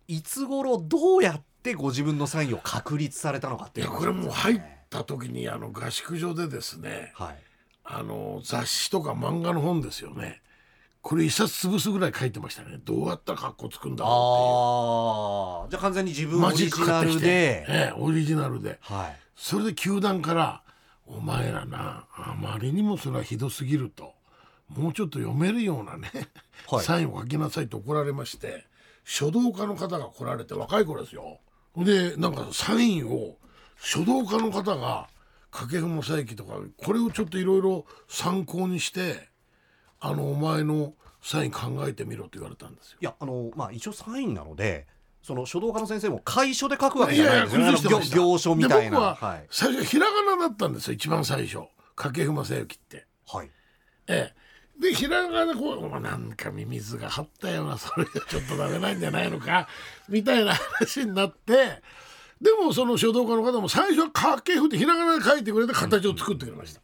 いつ頃どうやっってご自分のサインを確立されたのかっていやこれもう入った時にあの合宿所でですねはい。あの雑誌とか漫画の本ですよね。これ一冊潰すぐらい書いてましたね。どうやったら格好つくんだろああじゃあ完全に自分オリジナルで。ええ、オリジナルで。はい。それで球団から「お前らなあまりにもそれはひどすぎる」ともうちょっと読めるようなね、はい。サインを書きなさいと怒られまして書道家の方が来られて若い頃ですよ。でなんかサインを書道家の方が掛布正幸とかこれをちょっといろいろ参考にしてあのお前のサイン考えてみろと言われたんですよ。いやあのまあ一応サインなのでその書道家の先生も楷書で書くわけじゃないんですよね。あの行崩してました。行書みたいな。で僕ははい。最初ひらがなだったんですよ一番最初。掛布正幸って。はい。ええ、でひらがなこうまあなんかミミズが張ったようなそれがちょっとダメなんじゃないのかみたいな話になってでもその書道家の方も最初は掛布ってひらがなで書いてくれて形を作ってくれました。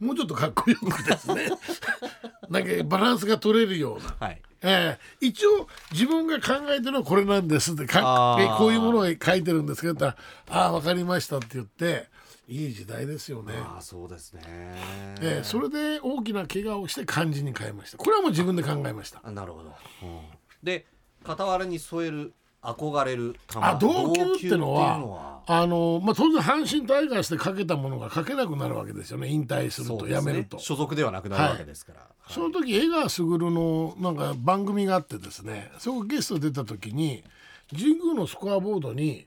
もうちょっとかっこよくですね なんかバランスが取れるような。はいええ一応自分が考えてるのはこれなんですってかこういうものを書いてるんですけどって言ったら「ああ分かりました」って言っていい時代ですよね。ああそうですね。ええそれで大きな怪我をして漢字に変えました。これはもう自分で考えました。あなるほど、うん。で傍らに添える憧れる球あ同級ってのはあの、まあ、当然阪神タイガースでかけたものが書けなくなるわけですよね。引退するとやめると。そ,、所属ではなくなるわけですから、はい。の時江川卓のなんか番組があってですねそこゲスト出た時に神宮のスコアボードに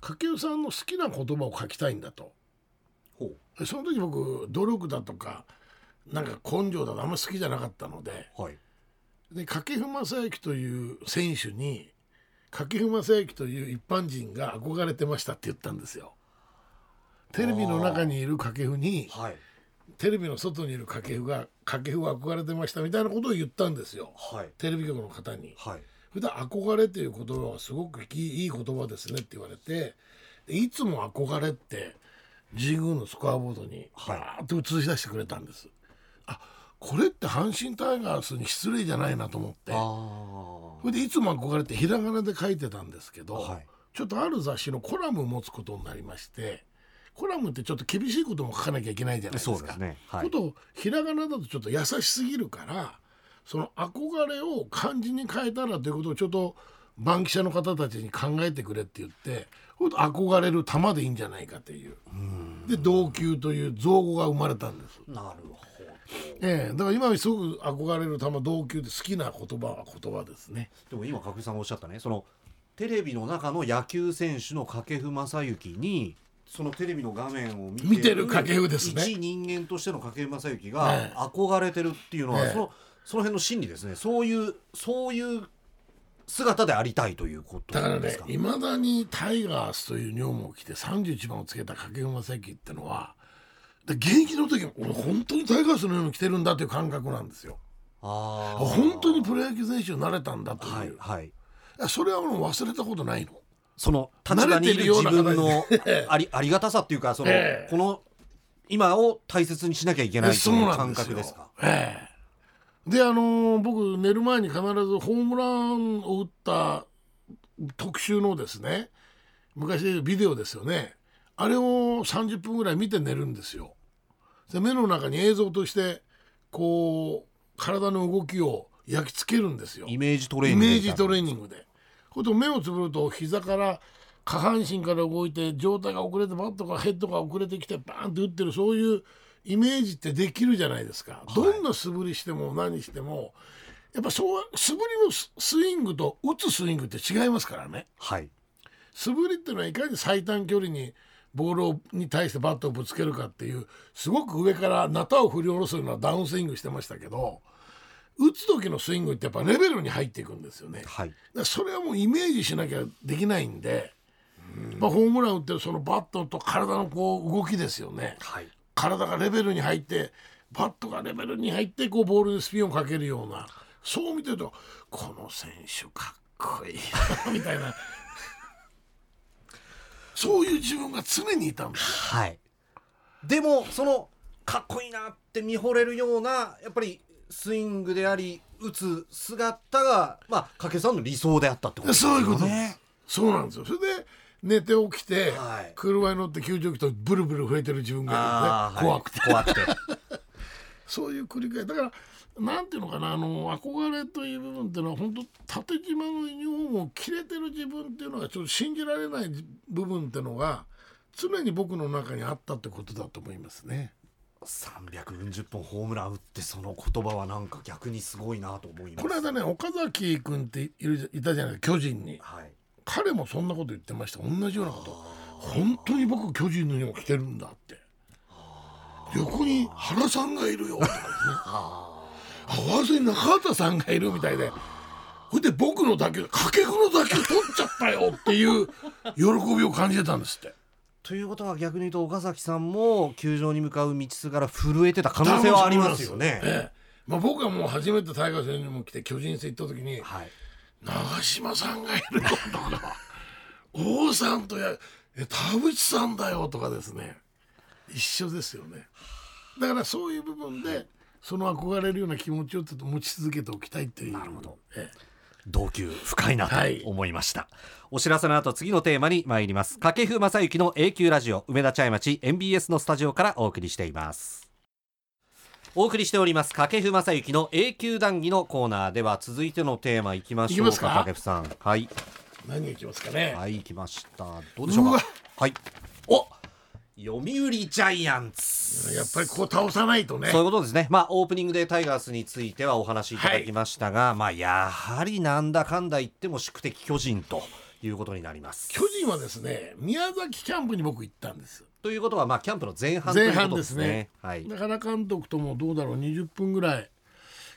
掛布さんの好きな言葉を書きたいんだとその時僕努力だとかなんか根性だとあんま好きじゃなかったのでうはい。で掛布正幸という選手に掛布正幸という一般人が憧れてましたって言ったんですよ。テレビの中にいる掛布にはい。テレビの外にいる掛布が掛布が憧れてましたみたいなことを言ったんですよ。はい。テレビ局の方に。はい。普段憧れという言葉はすごくいい言葉ですねって言われてでいつも憧れって神宮のスコアボードにはいバーッと映し出してくれたんです。あこれって阪神タイガースに失礼じゃないなと思って。あそれでいつも憧れてひらがなで書いてたんですけど、はいちょっとある雑誌のコラムを持つことになりましてコラムってちょっと厳しいことも書かなきゃいけないじゃないですか。そうですねはいことをひらがなだとちょっと優しすぎるからその憧れを漢字に変えたらということをちょっと番記者の方たちに考えてくれって言ってほんと憧れる玉でいいんじゃないかというで同級という造語が生まれたんです。なるほど。ええだから今すごく憧れる玉同級で好きな言葉は言葉ですね。でも今角井さんがおっしゃったね。そのテレビの中の野球選手の掛布正幸にそのテレビの画面を見て見てる掛布ですね。一人間としての掛布正幸えがえ憧れてるっていうのは、ええ。そのその辺の心理ですね。そういうそういう姿でありたいということだからねですかいまだにタイガースという女房を着て31番をつけた掛布正幸ってのはで現役の時は俺本当にタイガースのように着てるんだという感覚なんですよ。あー。本当にプロ野球選手になれたんだという、はいはい。それはもう忘れたことないの。その立場にいる自分のあり ありがたさっていうかその、ええ。この今を大切にしなきゃいけないという感覚ですか？ええであのー僕寝る前に必ずホームランを打った特集のですね昔ビデオですよねあれを30分ぐらい見て寝るんですよ。で目の中に映像としてこう体の動きを焼き付けるんですよ。イメージトレーイニングメージトレーンニングで。これと目をつぶると膝から下半身から動いて状態が遅れてバットがヘッドが遅れてきてバーンって打ってるそういうイメージってできるじゃないですか。どんな素振りしても何してもやっぱそう素振りのススイングと打つスイングって違いますからね。はい素振りっていうのはいかに最短距離にボールをに対してバットをぶつけるかっていうすごく上からナタを振り下ろすようなダウンスイングしてましたけど打つ時のスイングってやっぱレベルに入っていくんですよね。はいだそれはもうイメージしなきゃできないんで、まあ、ホームラン打ってるそのバットと体のこう動きですよねはい体がレベルに入ってバットがレベルに入ってこうボールにスピンをかけるような。そう見てるとこの選手かっこいい。な みたいな。そういう自分が常にいたんですよ。はい。でもそのかっこいいなって見惚れるようなやっぱりスイングであり打つ姿がまあ掛さんの理想であったってことですよね。そういうことです。そうなんですよ。それで寝て起きて、はい。車に乗って救助機とブルブル震えてる自分がいるね、怖くてはい。怖くて。そういう繰り返しだからなんていうのかなあの憧れという部分っていうのは本当縦縞のユニフォームを着れてる自分っていうのがちょっと信じられない部分っていうのが常に僕の中にあったってことだと思いますね。340本ホームラン打ってその言葉はなんか逆にすごいなと思います。この間ね岡崎君っているいたじゃない巨人に。はい彼もそんなこと言ってました。同じようなこと。本当に僕巨人のユニフォーム着てるんだって。横に原さんがいるよ。とかですねあわずに中畑さんがいるみたいで。それで僕の打球掛布の打球取っちゃったよっていう喜びを感じてたんですって。ということは逆に言うと岡崎さんも球場に向かう道すがら震えてた可能性はありますよね。ええ。まあ、僕はもう初めてタイガースのユニフォーム着て巨人戦行った時にはい、長嶋さんがいるよとか王さんとやえ田淵さんだよとかですね。一緒ですよね。だからそういう部分でその憧れるような気持ちをちょっと持ち続けておきたいっていう。なるほど、ええ。同級深いなとはい。思いました、お知らせの後次のテーマに参ります。掛布正幸の A 級ラジオ梅田茶屋町 MBS のスタジオからお送りしていますお送りしております掛布正幸の A 級談義のコーナーでは続いてのテーマいきましょうか掛布さん。はい。何がいきますかね、はい来ました。どうでしょうか？はい。お！読売ジャイアンツ。やっぱりこう倒さないとね。そういうことですね。まあオープニングでタイガースについてはお話しいただきましたが、まあやはりなんだかんだ言っても宿敵巨人ということになります。巨人はですね宮崎キャンプに僕行ったんですということはまあキャンプの前半ということですね。前半ですねはい。だから監督ともどうだろう20分ぐらい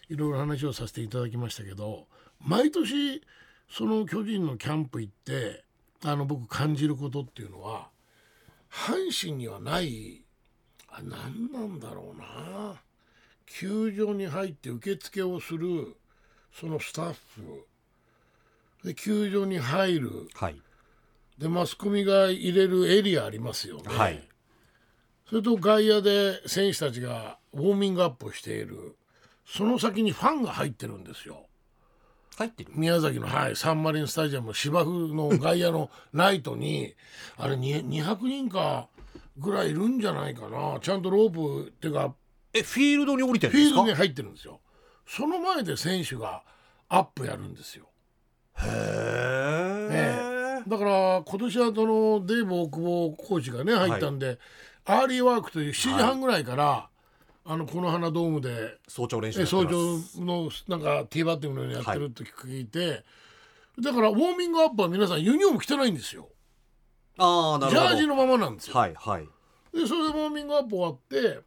いろいろ話をさせていただきましたけど毎年その巨人のキャンプ行ってあの僕感じることっていうのは阪神にはないあ何なんだろうな球場に入って受付をするそのスタッフで球場に入るはい。でマスコミが入れるエリアありますよね。はいそれと外野で選手たちがウォーミングアップをしているその先にファンが入ってるんですよ入ってる？宮崎の、はい、サンマリンスタジアム芝生の外野のライトに あれに200人かぐらいいるんじゃないかなちゃんとロープっていうかえフィールドに降りてるんですか？フィールドに入ってるんですよその前で選手がアップやるんですよへえ。だから今年はそのデーブ大久保コーチがね入ったんで、アーリーワークという7時半ぐらいから、あのこの花ドームで早朝練習やえってます早朝のなんかティーバッティングのようにやってるって聞いて、だからウォーミングアップは皆さんユニフォーム着てないんですよ。ああなるほど。ジャージのままなんですよ、はいはい。でそれでウォーミングアップ終わって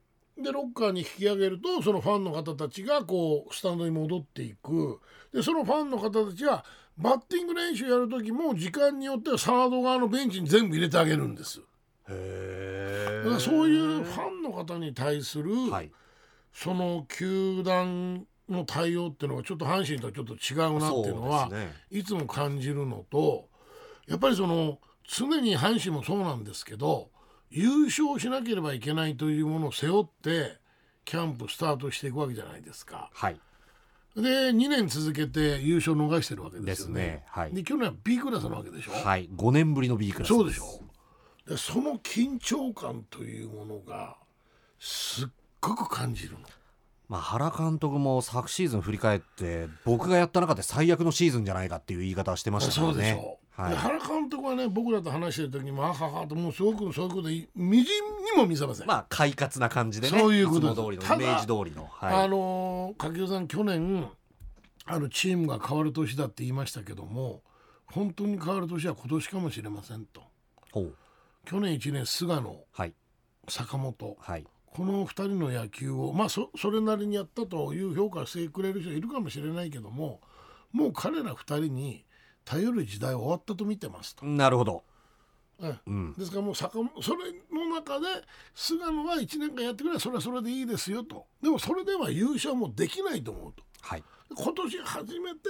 でロッカーに引き上げるとそのファンの方たちがこうスタンドに戻っていく。でそのファンの方たちはバッティング練習やる時も時間によってはサード側のベンチに全部入れてあげるんですへえ。だからそういうファンの方に対する、はい。その球団の対応っていうのはちょっと阪神とはちょっと違うなっていうのはねいつも感じるのとやっぱりその常に阪神もそうなんですけど優勝しなければいけないというものを背負ってキャンプスタートしていくわけじゃないですか。はい。で2年続けて優勝逃してるわけですよね。ねはいで去年は B クラスなわけでしょ？はい。5年ぶりの B クラスそうでしょでその緊張感というものがすっごく感じるの。まあ、原監督も昨シーズン振り返って僕がやった中で最悪のシーズンじゃないかっていう言い方をしてましたからそうでしねょ。はい。で、原監督はね僕らと話してる時にもあははともうすごくそういうこといみじんにも見せません。まあ快活な感じでねそういうことでりイメージ通りの、はい、あのー掛布さん去年あるチームが変わる年だって言いましたけども本当に変わる年は今年かもしれませんと。去年1年菅野はい。坂本。はい。この2人の野球をまあそそれなりにやったという評価をしてくれる人いるかもしれないけどももう彼ら2人に頼る時代は終わったと見てますと。なるほど。ええ。うん。ですからもう坂本それの中で菅野は1年間やってくればそれはそれでいいですよと。でもそれでは優勝もできないと思うと。はい。今年初めて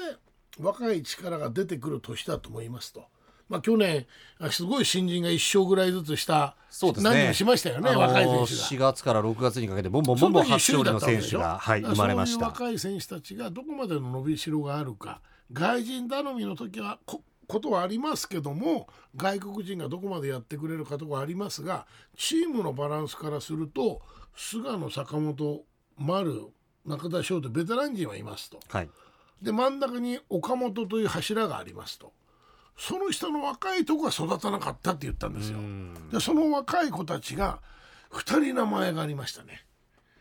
若い力が出てくる年だと思いますと。まあ、去年あすごい新人が1勝ぐらいずつしたそうですね。何人もしましたよね、あのー若い選手が。4月から6月にかけてボンボンボンボン初勝利の選手が、はい、生まれました。そういう若い選手たちがどこまでの伸びしろがあるか外人頼みの時はこことはありますけども外国人がどこまでやってくれるかとかありますがチームのバランスからすると菅野坂本丸中田翔とベテラン陣はいますと。はい。で真ん中に岡本という柱がありますと。その下の若いとこが育たなかったって言ったんですよ。うん。でその若い子たちが2人名前がありましたね。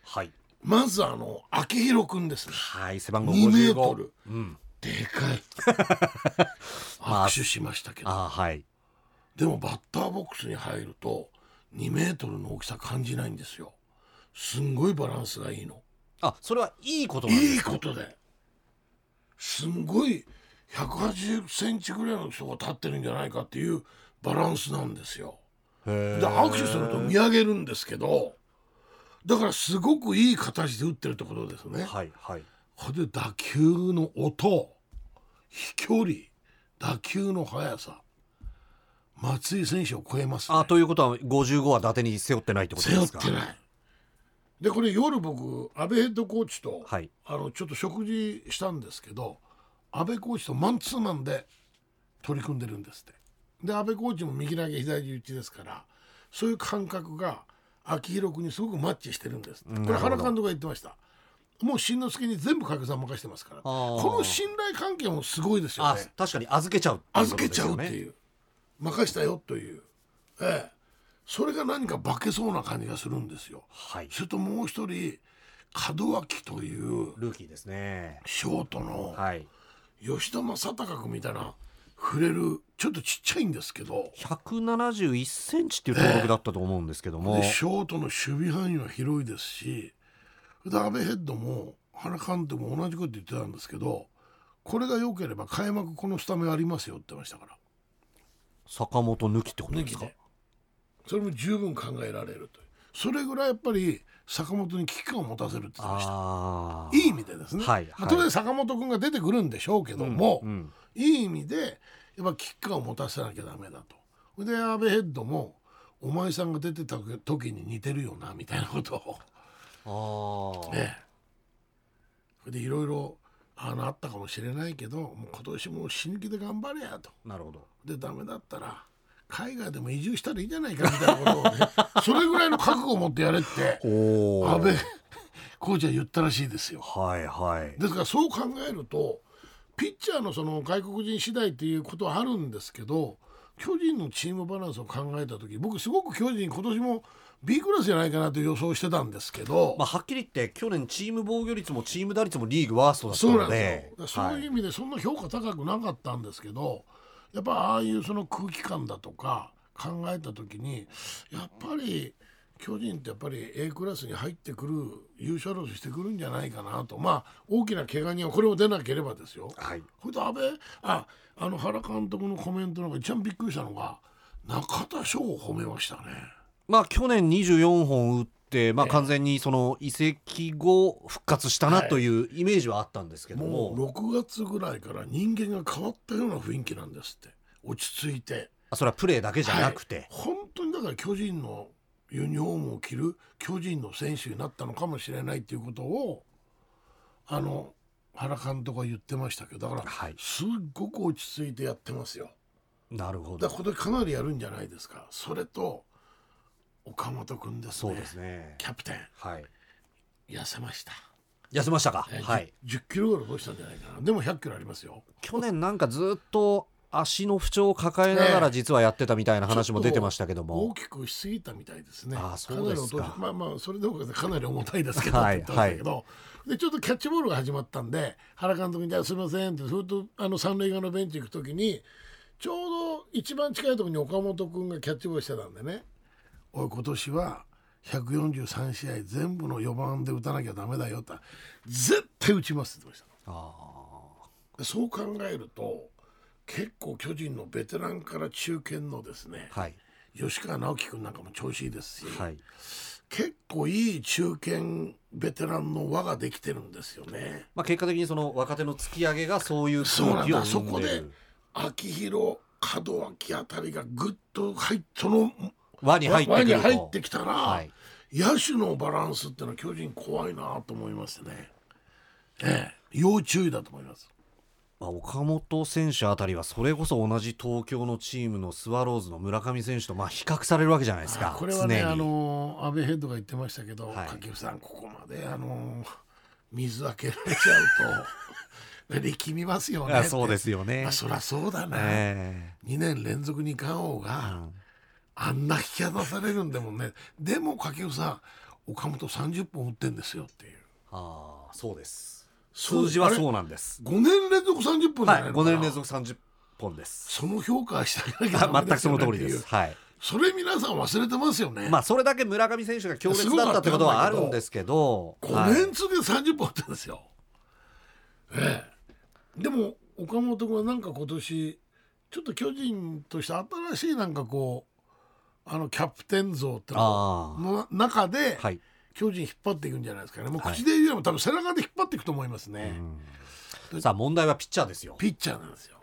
はい。まずあの秋広くんですね。はい背番号2メー55トル。うんでかい。まあ握手しましたけど。あーはい。でもバッターボックスに入ると2メートルの大きさ感じないんですよ。すんごいバランスがいいの。あそれはいいことなんでいいすかことで。すんごい180センチぐらいの人が立ってるんじゃないかっていうバランスなんですよ。で握手すると見上げるんですけどだからすごくいい形で打ってるってことですね。はいはい。これで打球の音飛距離打球の速さ松井選手を超えます、ね、あということは55は伊達に背負ってないってこと背ですか？負ってない。でこれ夜僕阿部ヘッドコーチと、はい。あのちょっと食事したんですけど阿部コーチとマンツーマンで取り組んでるんですって。で阿部コーチも右投げ左打ちですからそういう感覚が秋広君にすごくマッチしてるんですこれ原監督が言ってましたもう新之助に全部掛け算任してますからこの信頼関係もすごいですよあね確かに預けちゃうっていうこと預けちゃうっていう。任したよという。ええ。それが何か化けそうな感じがするんですよ。はい。それともう一人門脇というルーキーですね。ショートのはい。吉田正尚君みたいな触れるちょっとちっちゃいんですけど。171センチっていう登録だったと思うんですけども、でショートの守備範囲は広いですしで阿部ヘッドも原監督も同じこと言ってたんですけどこれが良ければ開幕このスタメンありますよって言ってましたから。坂本抜きってことですか？抜きで。それも十分考えられるという。それぐらいやっぱり坂本に危機感を持たせるって言ってました。いい意味でですね、はいまあはい当然坂本君が出てくるんでしょうけども、うんうん。いい意味でやっぱ危機感を持たせなきゃダメだと。それで阿部ヘッドもお前さんが出てた時に似てるよなみたいなことをああ、ねそれでいろいろあのあったかもしれないけどもう今年も死ぬ気で頑張れやと。なるほど。でダメだったら海外でも移住したらいいじゃないかみたいなことをね それぐらいの覚悟を持ってやれっておお安倍コーチは言ったらしいですよ。はいはい。ですからそう考えるとピッチャーのその外国人次第っていうことはあるんですけど巨人のチームバランスを考えた時僕すごく巨人今年も B クラスじゃないかなと予想してたんですけど、まあ、はっきり言って去年チーム防御率もチーム打率もリーグワーストだったので。そうい。う意味でそんな評価高くなかったんですけど、やっぱああいうその空気感だとか考えた時にやっぱり巨人ってやっぱり A クラスに入ってくる優勝争いしてくるんじゃないかなと。まあ大きな怪我人はこれも出なければですよ。はい。これと安倍ああの原監督のコメントの中で一番びっくりしたのが中田翔を褒めましたね。まあ去年24本打って、まあ、完全にその移籍後復活したなというイメージはあったんですけども、もう6月ぐらいから人間が変わったような雰囲気なんですって。落ち着いて。あそれはプレーだけじゃなくて、はい。本当にだから巨人のユニフォームを着る巨人の選手になったのかもしれないっていうことをあの原監督は言ってましたけどだからはい。すっごく落ち着いてやってますよ。なるほど。だからこれかなりやるんじゃないですか。それと岡本君ですね。そうですねキャプテンはい痩せました。痩せましたか？えーはい10キロぐらい落としたんじゃないかな。でも100キロありますよ。去年なんかずっと足の不調を抱えながら実はやってたみたいな話も出てましたけども、大きくしすぎたみたいですね。あそうですかまあまあそれでもかなり重たいですけど、はいって言ってましたけど、でちょっとキャッチボールが始まったんで原監督にじゃあすみませんってずっとあの三塁側のベンチ行く時にちょうど一番近いところに岡本君がキャッチボールしてたんでね。おい今年は143試合全部の4番で打たなきゃダメだよ。って絶対打ちますって言ってました。そう考えると結構巨人のベテランから中堅のですね、ーはい。吉川直樹君なんかも調子いいですし、はい。結構いい中堅ベテランの輪ができてるんですよね。まあ、結果的にその若手の突き上げがそういうそうなんだ空気をそこで生んでる秋広門脇あたりがぐっと入っその輪に入ってく輪にると入ってきたら、はい。野手のバランスってのは巨人怖いなと思いますね。ええ、要注意だと思います。まあ、岡本選手あたりはそれこそ同じ東京のチームのスワローズの村上選手とまあ比較されるわけじゃないですか。これはね常に。あの安倍ヘッドが言ってましたけど、はい。掛布さんここまであの水開けられちゃうと 力みますよねそうですよね。まあ、そりゃそうだな、え2年連続二冠王が、あんな引き離されるんでもね。でも掛布さん岡本30本打ってんですよっていう。ああそうです。数字はそうなんです。5年連続30本じゃはないいのかな、5年連続30本です。その評価はし てあげなきゃダメ全くその通りです。はい。それ皆さん忘れてますよね、まあそれだけ村上選手が強烈だったってことはあるんですけど。5年続けて30本打ってるんですよ、ええ。でも岡本君はなんか今年ちょっと巨人として新しいなんかこうあのキャプテン像ってのあの中ではい。巨人引っ張っていくんじゃないですかね。もうはい。口で言うよりも多分背中で引っ張っていくと思いますね、さあ問題はピッチャーですよ。ピッチャーなんですよ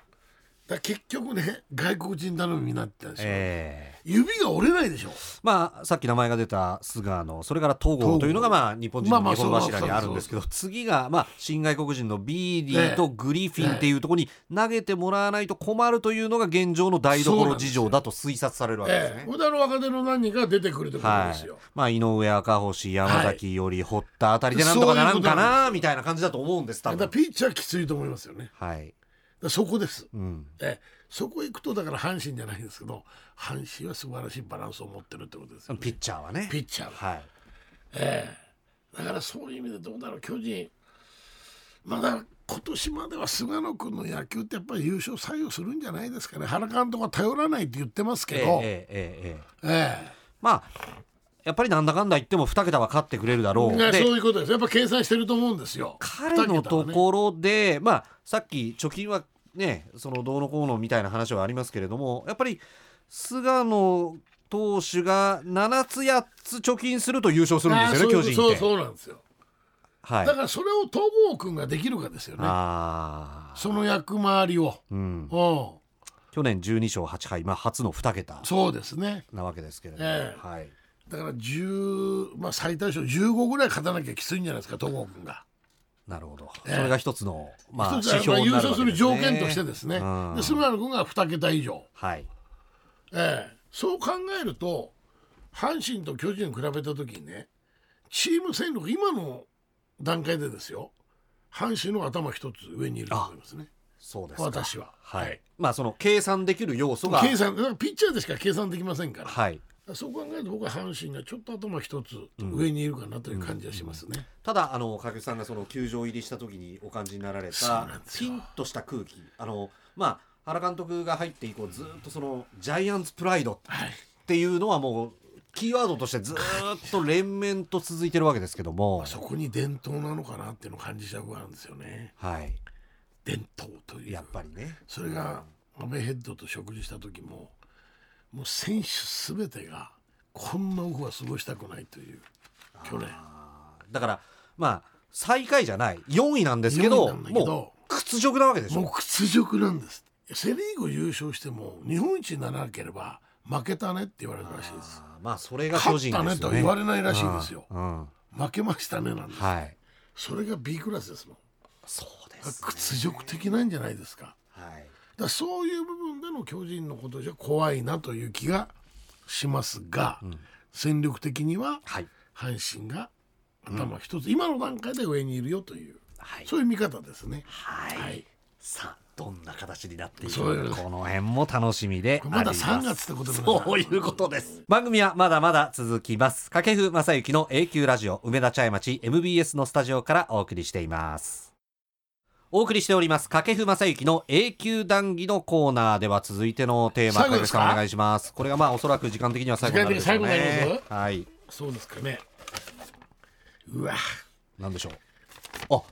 だ結局ね外国人頼みになってるんですよ、ええ。指が折れないでしょ。まあさっき名前が出た菅野それから戸郷というのがまあ日本人の日本柱にあるんですけど次がまあ新外国人のビーディとグリフィンっていうところに投げてもらわないと困るというのが現状の台所事情だと推察されるわけですね。ええ。これであの若手の何人か出てくるとことはいですよ、、まあ井上赤星山崎より堀田あたりでなんとかならんかなみたいな感じだと思うんです多分。ピッチャーきついと思いますよね。はい、らそこです、うん、えそこ行くとだから阪神じゃないんですけど阪神は素晴らしいバランスを持ってるってことですよ、ね、ピッチャーはね。ピッチャーは、はい、えー、だからそういう意味でどうだろう巨人。まだ今年までは菅野君の野球ってやっぱり優勝採用するんじゃないですかね。原監督は頼らないって言ってますけど。えええええまあやっぱりなんだかんだ言っても2桁は勝ってくれるだろう、そういうことです。やっぱ計算してると思うんですよ。彼のところで、ね、まあさっき貯金はねそのどうのこうのみたいな話はありますけれどもやっぱり菅野投手が7つ8つ貯金すると優勝するんですよね巨人って。そうそうなんですよ。はい。だからそれを戸郷君ができるかですよね。ああ、その役回りを、うん、うん、去年12勝8敗、まあ、初の2桁そうですね。なわけですけれども、ええ。はい、だから10、まあ、最大勝15ぐらい勝たなきゃきついんじゃないですか戸郷君が。なるほど、ええ。それが一つの、まあ、指標に優勝する条件としてですね、うん。で菅野君が2桁以上、はい、ええ。そう考えると阪神と巨人を比べた時にねチーム戦力今の段階でですよ。阪神の頭一つ上にいると思いますね。そうですか。私は。はい、はい。まあその計算できる要素が。計算ピッチャーでしか計算できませんから、はいそう考えると僕は阪神がちょっと頭一つ上にいるかなという感じがしますね。ただあの掛布さんがその球場入りした時にお感じになられたピンとした空気。あのまあ原監督が入って以降ずっとそのジャイアンツプライドはいっていうのはもうキーワードとしてずっと連綿と続いてるわけですけども。まあ、そこに伝統なのかなっていうのを感じちゃうあるんですよね。はい。伝統という。やっぱりね。それが阿部ヘッドと食事した時ももう選手すべてがこんなオフは過ごしたくないという去年。だからまあ最下位じゃない。4位なんですけど4位なんだけどもう屈辱なわけでしょ。もう屈辱なんです。セ・リーグ優勝しても日本一にならなければ負けたねって言われるらしいです。まあそれが巨勝ったねとは言われないらしいですよ。うんうん。負けましたねなんです、はい。それが B クラスですもん。そうです、ね、屈辱的なんじゃないですか。はいだそういう部分での巨人のことじゃ怖いなという気がしますが、戦力的にははい。阪神が頭一つ、今の段階で上にいるよという、はい。そういう見方ですね。はい、はい。さあどんな形になっていくのかこの辺も楽しみでありまだます。3月ってことでもそういうことです。番組はまだまだ続きます。掛布正幸の A 級ラジオ梅田茶屋町 MBS のスタジオからお送りしていますお送りしております掛布正幸の A 級談義のコーナーでは続いてのテーマ掛布さんお願いします。これがまあおそらく時間的には最後になるでしょうね。まはい。そうですかね。うわ。なんでしょう。あ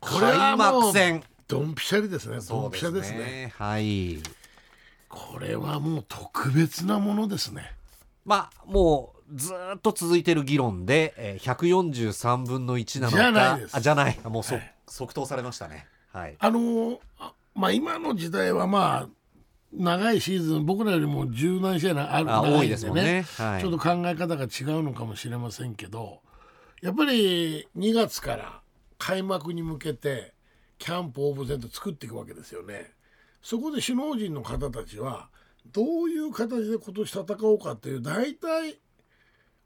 これは開もう幕戦。ドンピシャリですね。ドンピシャですね。ね。はい。これはもう特別なものですね。まあもうずーっと続いてる議論で、えー、143分の1なのかじゃなあじゃない。もうそ、はい。即答されましたねはい。あのまあ今の時代はまあ長いシーズン僕らよりも十何試合なある多いですもんね。はい。ちょっと考え方が違うのかもしれませんけどやっぱり2月から開幕に向けてキャンプオープン戦と作っていくわけですよね。そこで首脳陣の方たちはどういう形で今年戦おうかっていう大体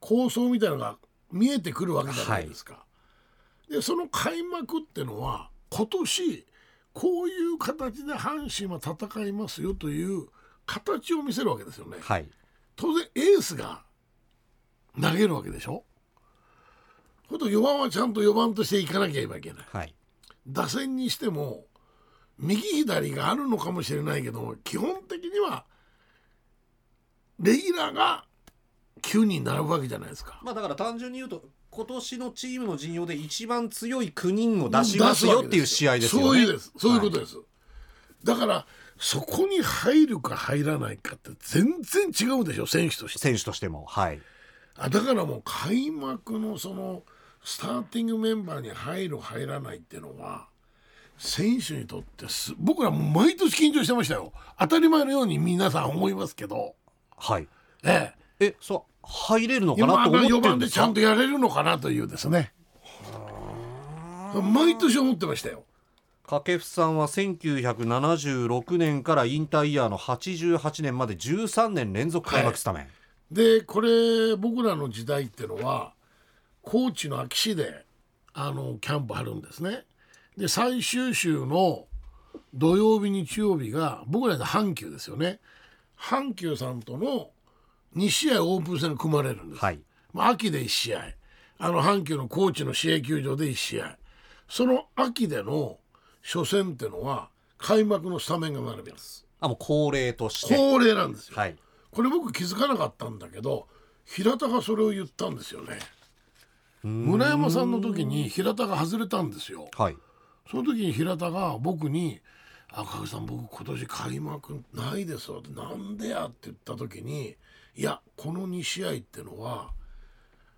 構想みたいなのが見えてくるわけじゃないですか。でその開幕ってのは今年こういう形で阪神は戦いますよという形を見せるわけですよね。はい当然エースが投げるわけでしょ？ほんと4番はちゃんと4番としていかなければいけない。はい打線にしても右左があるのかもしれないけど基本的にはレギュラーが9人並ぶわけじゃないですか。まあだから単純に言うと今年のチームの陣容で一番強い9人を出しますよっていう試合ですよね。そういうです。そういうことです、だからそこに入るか入らないかって全然違うでしょ選手として。選手としてもはい。あだからもう開幕のそのスターティングメンバーに入る入らないっていうのは選手にとってす僕らもう毎年緊張してましたよ。当たり前のように皆さん思いますけど。はい。え。えそう入れるのえかなと思って4るんでか？番ですちゃんとやれるのかなというですね。毎年思ってましたよ。掛布さんは1976年から引退イヤーの88年まで13年連続開幕スタメン、でこれ僕らの時代ってのは高知の秋市であのキャンプ張るんですね。で最終週の土曜日日曜日が僕らで阪急ですよね。阪急さんとの2試合オープン戦が組まれるんです、はい。まあ、秋で1試合。あの阪急の高知の試合球場で1試合。その秋での初戦ってのは開幕のスタメンが並びます。あもう恒例として。恒例なんですよ。はい。これ僕気づかなかったんだけど平田がそれを言ったんですよね。村山さんの時に平田が外れたんですよ。はい。その時に平田が僕に「赤木さん僕今年開幕ないですよ」って「なんでや?」って言った時に「いやこの2試合ってのは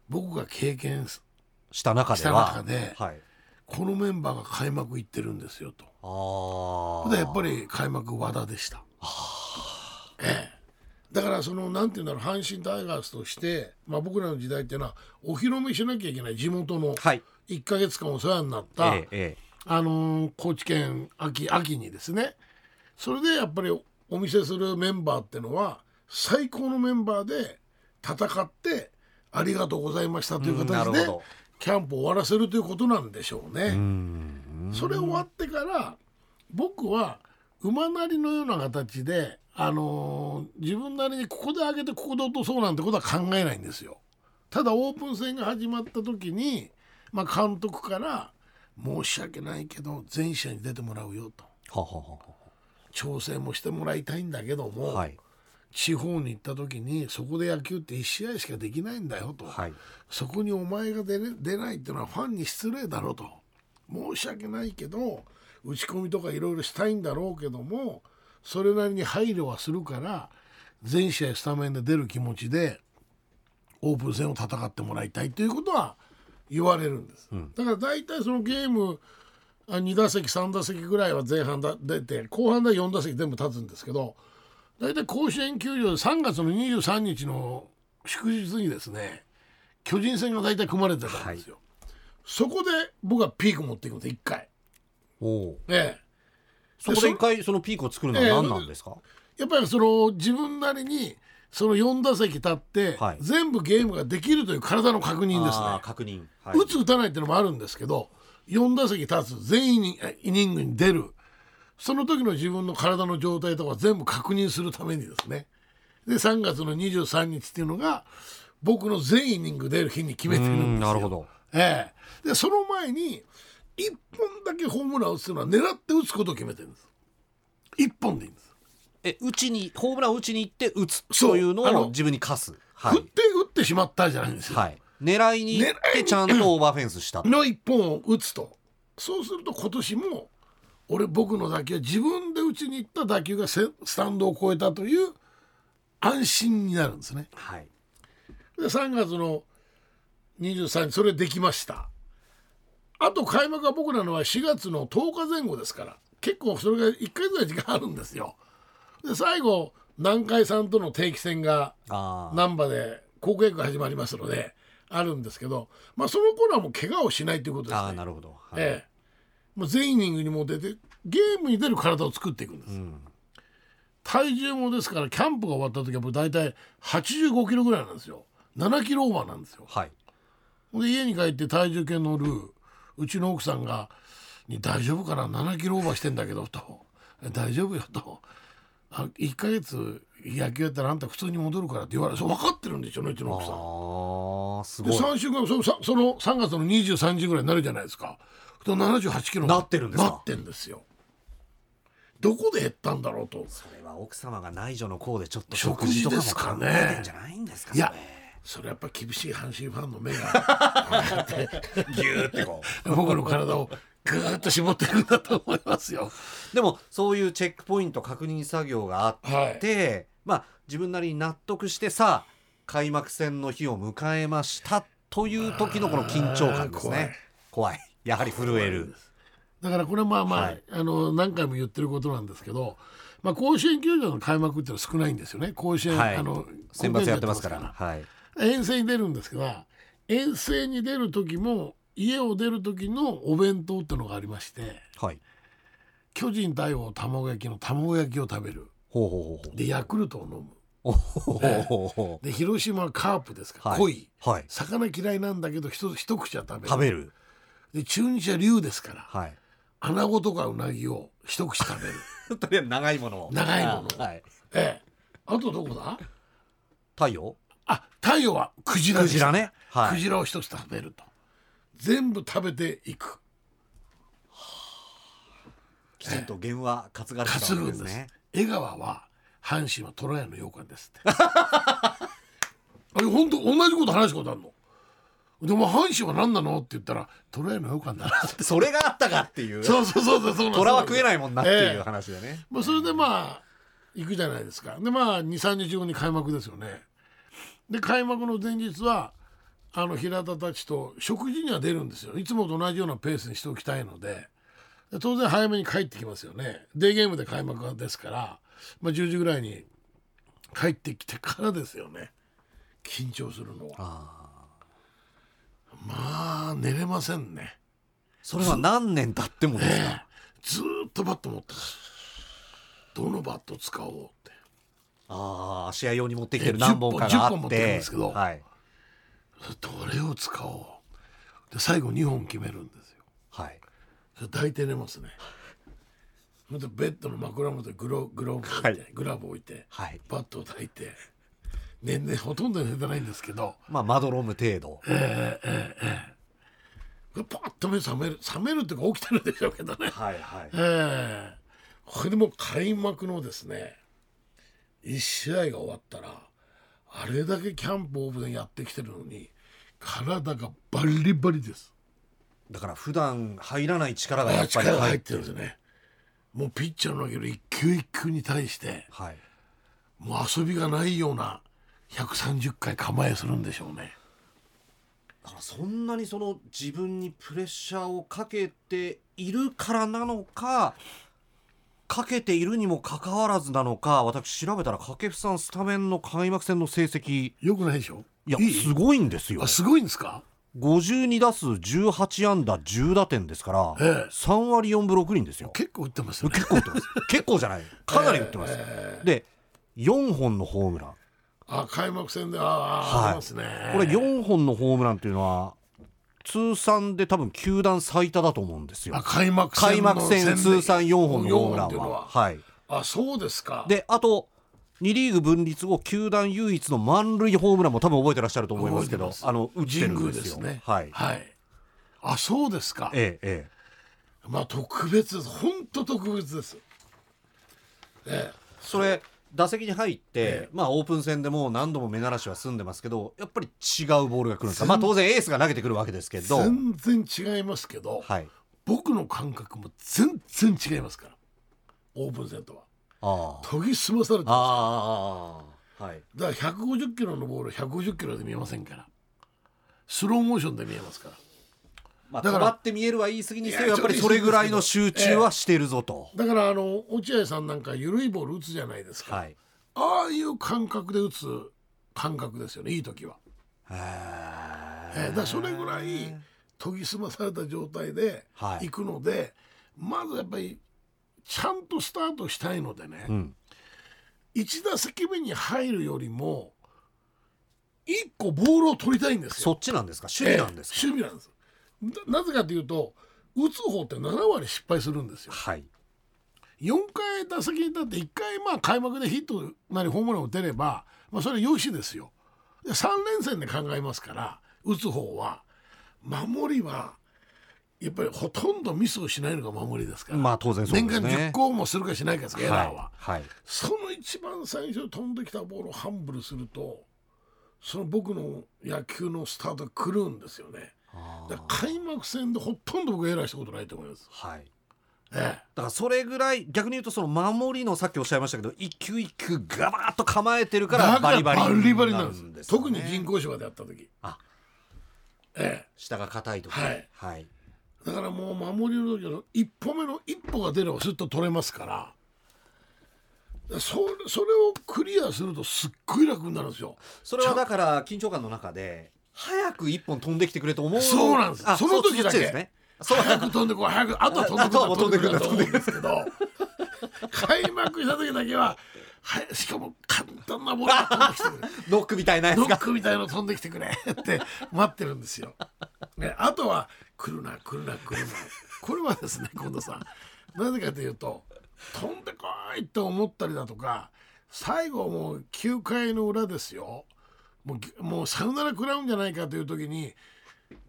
僕が経験すした中でではい。このメンバーが開幕行ってるんですよ」と。あやっぱり開幕和田でした。ええ、だからそのなんていうんだろう阪神タイガースとして、まあ、僕らの時代っていうのはお披露目しなきゃいけない。地元のはい。1か月間お世話になった、えええあのー高知県秋秋にですね。それでやっぱりお見せするメンバーっていうのは最高のメンバーで戦ってありがとうございましたという形でキャンプを終わらせるということなんでしょうね。えうん。それ終わってから僕は馬なりのような形で、あのー自分なりにここで上げてここで落とそうなんてことは考えないんですよ。ただオープン戦が始まった時に、まあ、監督から「申し訳ないけど全試合に出てもらうよ」と。ははは調整もしてもらいたいんだけども、ははい地方に行った時にそこで野球って1試合しかできないんだよと。はい。そこにお前が出れ出ないっていうのはファンに失礼だろうと。申し訳ないけど打ち込みとかいろいろしたいんだろうけどもそれなりに配慮はするから全試合スタメンで出る気持ちでオープン戦を戦ってもらいたいということは言われるんです、だから大体そのゲームあ2打席3打席ぐらいは前半だ出て後半では4打席全部立つんですけど大体甲子園球場で3月の23日の祝日にですね巨人戦が大体組まれてたんですよ、そこで僕はピーク持っていくんです1回。おおええ。そこで一回そのピークを作るのは何なんですか、やっぱりその自分なりにその4打席立って、はい。全部ゲームができるという体の確認ですね。確認、はい。打つ打たないっていうのもあるんですけど4打席立つ全員にイニングに出るその時の自分の体の状態とか全部確認するためにですね。で3月の23日っていうのが僕の全イニング出る日に決めてるんですよ。うんなるほど。ええ、でその前に1本だけホームラン打つのは狙って打つことを決めてるんです。1本でいいんです、え打ちにホームランを打ちに行って打つそうというのを自分に課す。は振っい、て打ってしまったじゃないんですよ、はい、狙いに行ってちゃんとオーバーフェンスしたと。の1本を打つと。そうすると今年も俺僕の打球は自分で打ちに行った打球がせスタンドを越えたという安心になるんですね。はい。で3月の23日それできました。あと開幕は僕らのは4月の10日前後ですから結構それが1回ぐらい時間あるんですよ。で最後南海さんとの定期戦が難波で高校野球が始まりますのであるんですけど、まあ、その頃はもう怪我をしないということですね。あーなるほど、はい。ええ、まあ、全イニングにも出てゲームに出る体を作っていくんです、うん体重もですからキャンプが終わった時は僕大体85キロぐらいなんですよ。7キロオーバーなんですよ。はい。で家に帰って体重計乗るうちの奥さんが「に大丈夫かな？7キロオーバーしてんだけど」と「大丈夫よ」と「あ1ヶ月野球やったらあんた普通に戻るから」って言われて分かってるんでしょうねうちの奥さん。ああすでごい。3週間そのさその3月の23時ぐらいになるじゃないですかと78キロ。になってるんですか？なってんですよ。どこで減ったんだろうと。それは奥様が内助の功でちょっと食食事とかも事ですか考ねえてんじゃないんですかいやそれやっぱ厳しい阪神ファンの目が。ギューってこ僕の体をぐーっと絞ってるんだと思いますよ。うでもそういうチェックポイント確認作業があって、まあ自分なりに納得してさあ開幕戦の日を迎えましたという時のこの緊張感ですね。怖いやはり震える。だからこれまあまあ,、はい。あの何回も言ってることなんですけど、まあ、甲子園球場の開幕っていうのは少ないんですよね。甲子園、はい。あの選抜やってますから。はい。遠征に出るんですが遠征に出る時も家を出る時のお弁当ってのがありましてはい。巨人対応卵焼きの卵焼きを食べる。ほうほうほうでヤクルトを飲む。で広島はカープですから、はい。濃い。はい。魚嫌いなんだけど一一口は食べる。食べるで中日は竜ですからはい。穴子とかうなぎを一口食べる。とりあえず長いものを。長いものはい。ええ。あとどこだ？太陽？あ太陽はクジラクジラね。はい。クジラを一つ食べると。全部食べていく。きちんと原話担がれてた担ぐんです。ね江川は阪神は虎屋の羊羹ですって。あれ本当同じこと話したことあるの？でも阪神は何なのって言ったら虎屋の羊羹だな。っ てそれがあったかっていう。そうそうそうそうそう。虎は食えないもんなっていうええ話でね、まあ、それでまあ行くじゃないですか。でまあ23日後に開幕ですよね。で開幕の前日はあの平田たちと食事には出るんですよ。いつもと同じようなペースにしておきたいので。で当然早めに帰ってきますよね。デーゲームで開幕ですから、まあ、10時ぐらいに帰ってきてからですよね。緊張するのは。あまあ寝れませんね。それは何年経ってもですか、ええ。ずーっとバット持ってます。どのバット使おうって。ああ試合用に持ってきてるえ何本かが10あっ本持ってるんてですけど。はい。どれを使おう。で最後2本決めるんですよ。はい。抱いて寝ますね。ベッドの枕元にグログローブ置いて、はい。グラブ置いてはい。バットを抱いて寝ねほとんど寝てないんですけど。まあまどろむ程度。パッと目覚める覚めるっていうか起きてるでしょうけどね。はいはい。ええ。これでもう開幕のですね1試合が終わったらあれだけキャンプオープンやってきてるのに体がバリバリです。だから普段入らない力がやっぱり入ってるんですね。もうピッチャーの投げる一球一球に対してはい。もう遊びがないような130回構えするんでしょうね。だからそんなにその自分にプレッシャーをかけているからなのかかけているにもかかわらずなのか私調べたら掛布さんスタメンの開幕戦の成績。よくないでしょ？いやいすごいんですよ。あすごいんですか？52打数18安打10打点ですから、ええ。3割4分6厘ですよ。結構打ってますよね。結構打ってます。結構じゃない。かなり打ってます、で4本のホームランあ開幕戦でああ、はい。ありますね。これ4本のホームランっていうのは通算で多分球団最多だと思うんですよ。あ開幕戦開幕戦で通算4本のホームランは。は。い。あそうですか。であと2リーグ分立後球団唯一の満塁ホームランも多分覚えてらっしゃると思いますけどあの打ってるんですすね。はい、はい。あそうですか。ええええ。まあ特別です本当特別です。え。それ打席に入って、ええ。まあオープン戦でもう何度も目慣らしは済んでますけどやっぱり違うボールが来るんですかまあ当然エースが投げてくるわけですけえど。全然違いますけど、はい。僕の感覚も全然違いますから。オープン戦とは。ああ。研ぎ澄まされてますああはい。だから150キロのボール150キロで見えませんから。スローモーションで見えますからまあ、だから止まって見えるはいい過ぎにせよいややっぱりそれぐらいの集中はしてるぞと、だからあの落合さんなんか緩いボール打つじゃないですか、はい。ああいう感覚で打つ感覚ですよねいい時は、へえーだそれぐらい研ぎ澄まされた状態ではい。行くので、まずやっぱりちゃんとスタートしたいのでね、うん。1打席目に入るよりも1個ボールを取りたいんですよ。そっちなんですか？守備なんですか、ええ守備なんですななぜかというと打つ方って7割失敗するんですよ。はい。4回打席に立って1回まあ開幕でヒットなりホームランを打てれば、まあ、それはよしですよ。で3連戦で考えますから打つ方は守りはやっぱりほとんどミスをしないのが守りですから、まあ当然そうです年間ね10個もするかしないかですエラーは、はい、はい、その一番最初に飛んできたボールをハンブルするとその僕の野球のスタートが狂うんですよねだから開幕戦でほとんど僕エラーしたことないと思います、はい。ええ、だからそれぐらい逆に言うとその守りのさっきおっしゃいましたけど一球一球ガバッと構えてるからバリバリバリバリなんです。よね。特に人工芝でやった時。あ。え下が硬いとかはい。はい、え、だからもう守りの時の一歩目の一歩が出ればすっと取れますから。それそれをクリアするとすっごい楽になるんですよ。それはだから緊張感の中で早く一本飛んできてくれと思う。そうなんです。あその時だけ。ですね。そう早く飛んでこい早くあとは飛んでくる飛んでくると思うんですけど。開幕した時だけははいしかも簡単なボールが飛んできてくれ。ノックみたいなやつノッがクみたいの飛んできてくれって待ってるんですよ。ね、あとは来るな来るな来るな。これはですね近藤さん。なぜかというと飛んでこいと思ったりだとか最後もう9回の裏ですよもうぎもうサヨナラ食らうんじゃないかという時に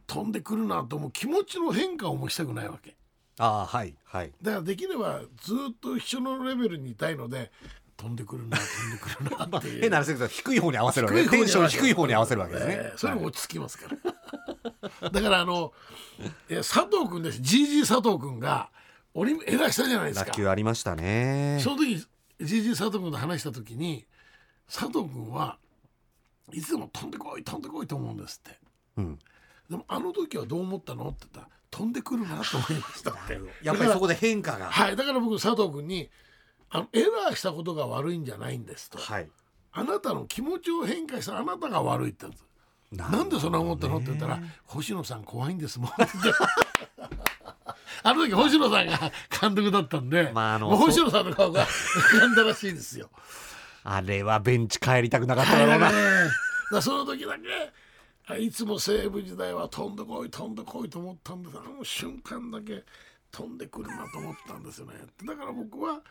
飛んでくるなと思う気持ちの変化をもしたくないわけ。ああはいはい。だからできればずっと一緒のレベルにいたいので飛んでくるな飛んでくるなっていう。変な話ですけど低い方に合わせるわけねテンション低い方に合わせるわけですね、ええそれも落ち着きますから。だからあのえ佐藤君です。GG 佐藤君がオリンエしたじゃないですか。打。球ありましたね。その時 GG 佐藤君と話した時に佐藤君はいつでも飛んでこい飛んでこいと思うんですって。うんでもあの時はどう思ったのって言ったら飛んでくるなと思いましたって。やっぱりそこで変化がはいだから僕佐藤君にあのエラーしたことが悪いんじゃないんですと。はいあなたの気持ちを変化したあなたが悪いって言ったんです。ななんでそんな思ったのって言ったら「星野さん怖いんですもん」って あの時星野さんが監督だったんで、まああの星野さんの顔が浮かんだらしいですよ。あれはベンチ帰りたくなかっただだろうな、からその時だけあいつも西武時代は飛んでこい飛んでこいと思ったんですあの瞬間だけ飛んでくるなと思ったんですよね。だから僕は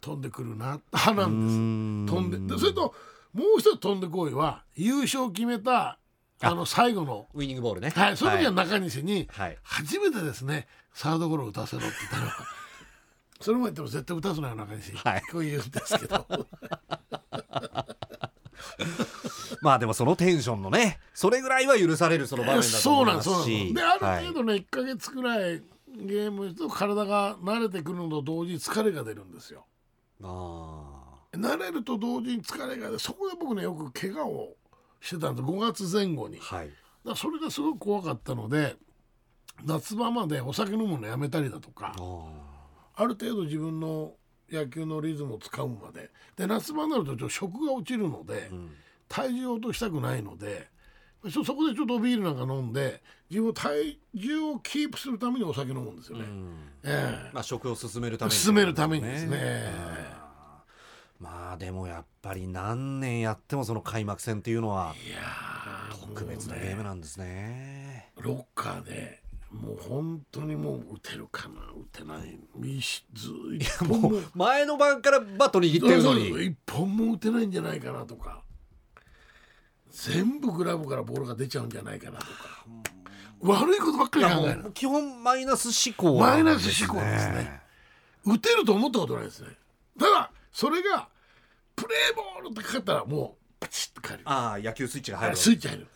飛んでくるな派なんです。飛んででそれともう一つ飛んでこいは優勝を決めたあの最後のウイニングボールね。はい、その時は中西にはい。初めてですね、サードゴロを打たせろって言ったのはそれも言っても絶対打たすなよ中西、はい。こう言うんですけど。まあでもそのテンションのねそれぐらいは許されるその場面だとそうなん思いまですそうなんです。しである程度ね、1か月くらいゲームと体が慣れてくるのと同時に疲れが出るんですよ。はい、あ。慣れると同時に疲れが出るそこで僕ねよく怪我をしてたんです。5月前後に。はい。らそれがすごく怖かったので夏場までお酒飲むのやめたりだとか。あある程度自分の野球のリズムをつかむまで。で夏場になるとちょっと食が落ちるので、ーうん。体重を落としたくないのでそそこでちょっとビールなんか飲んで自分の体重をキープするためにお酒飲むんですよね。うん。えまあ食を進めるために。進めるためにですね。あー。まあでもやっぱり何年やってもその開幕戦っていうのはえいやー特別なゲームなんですね。ロッカーでもう本当にもう打てるかな打てない。ず一本も前の晩からバット握ってるのに。一本も打てないんじゃないかなとか。全部グラブからボールが出ちゃうんじゃないかなとか。悪いことばっかり考える。う基本マイナス思考マイナス思考ですね。打てると思ったことないですね。ただそれがプレーボールってかかったらもうパチッと変える。ああ野球スイッチが入る。スイッチ入る。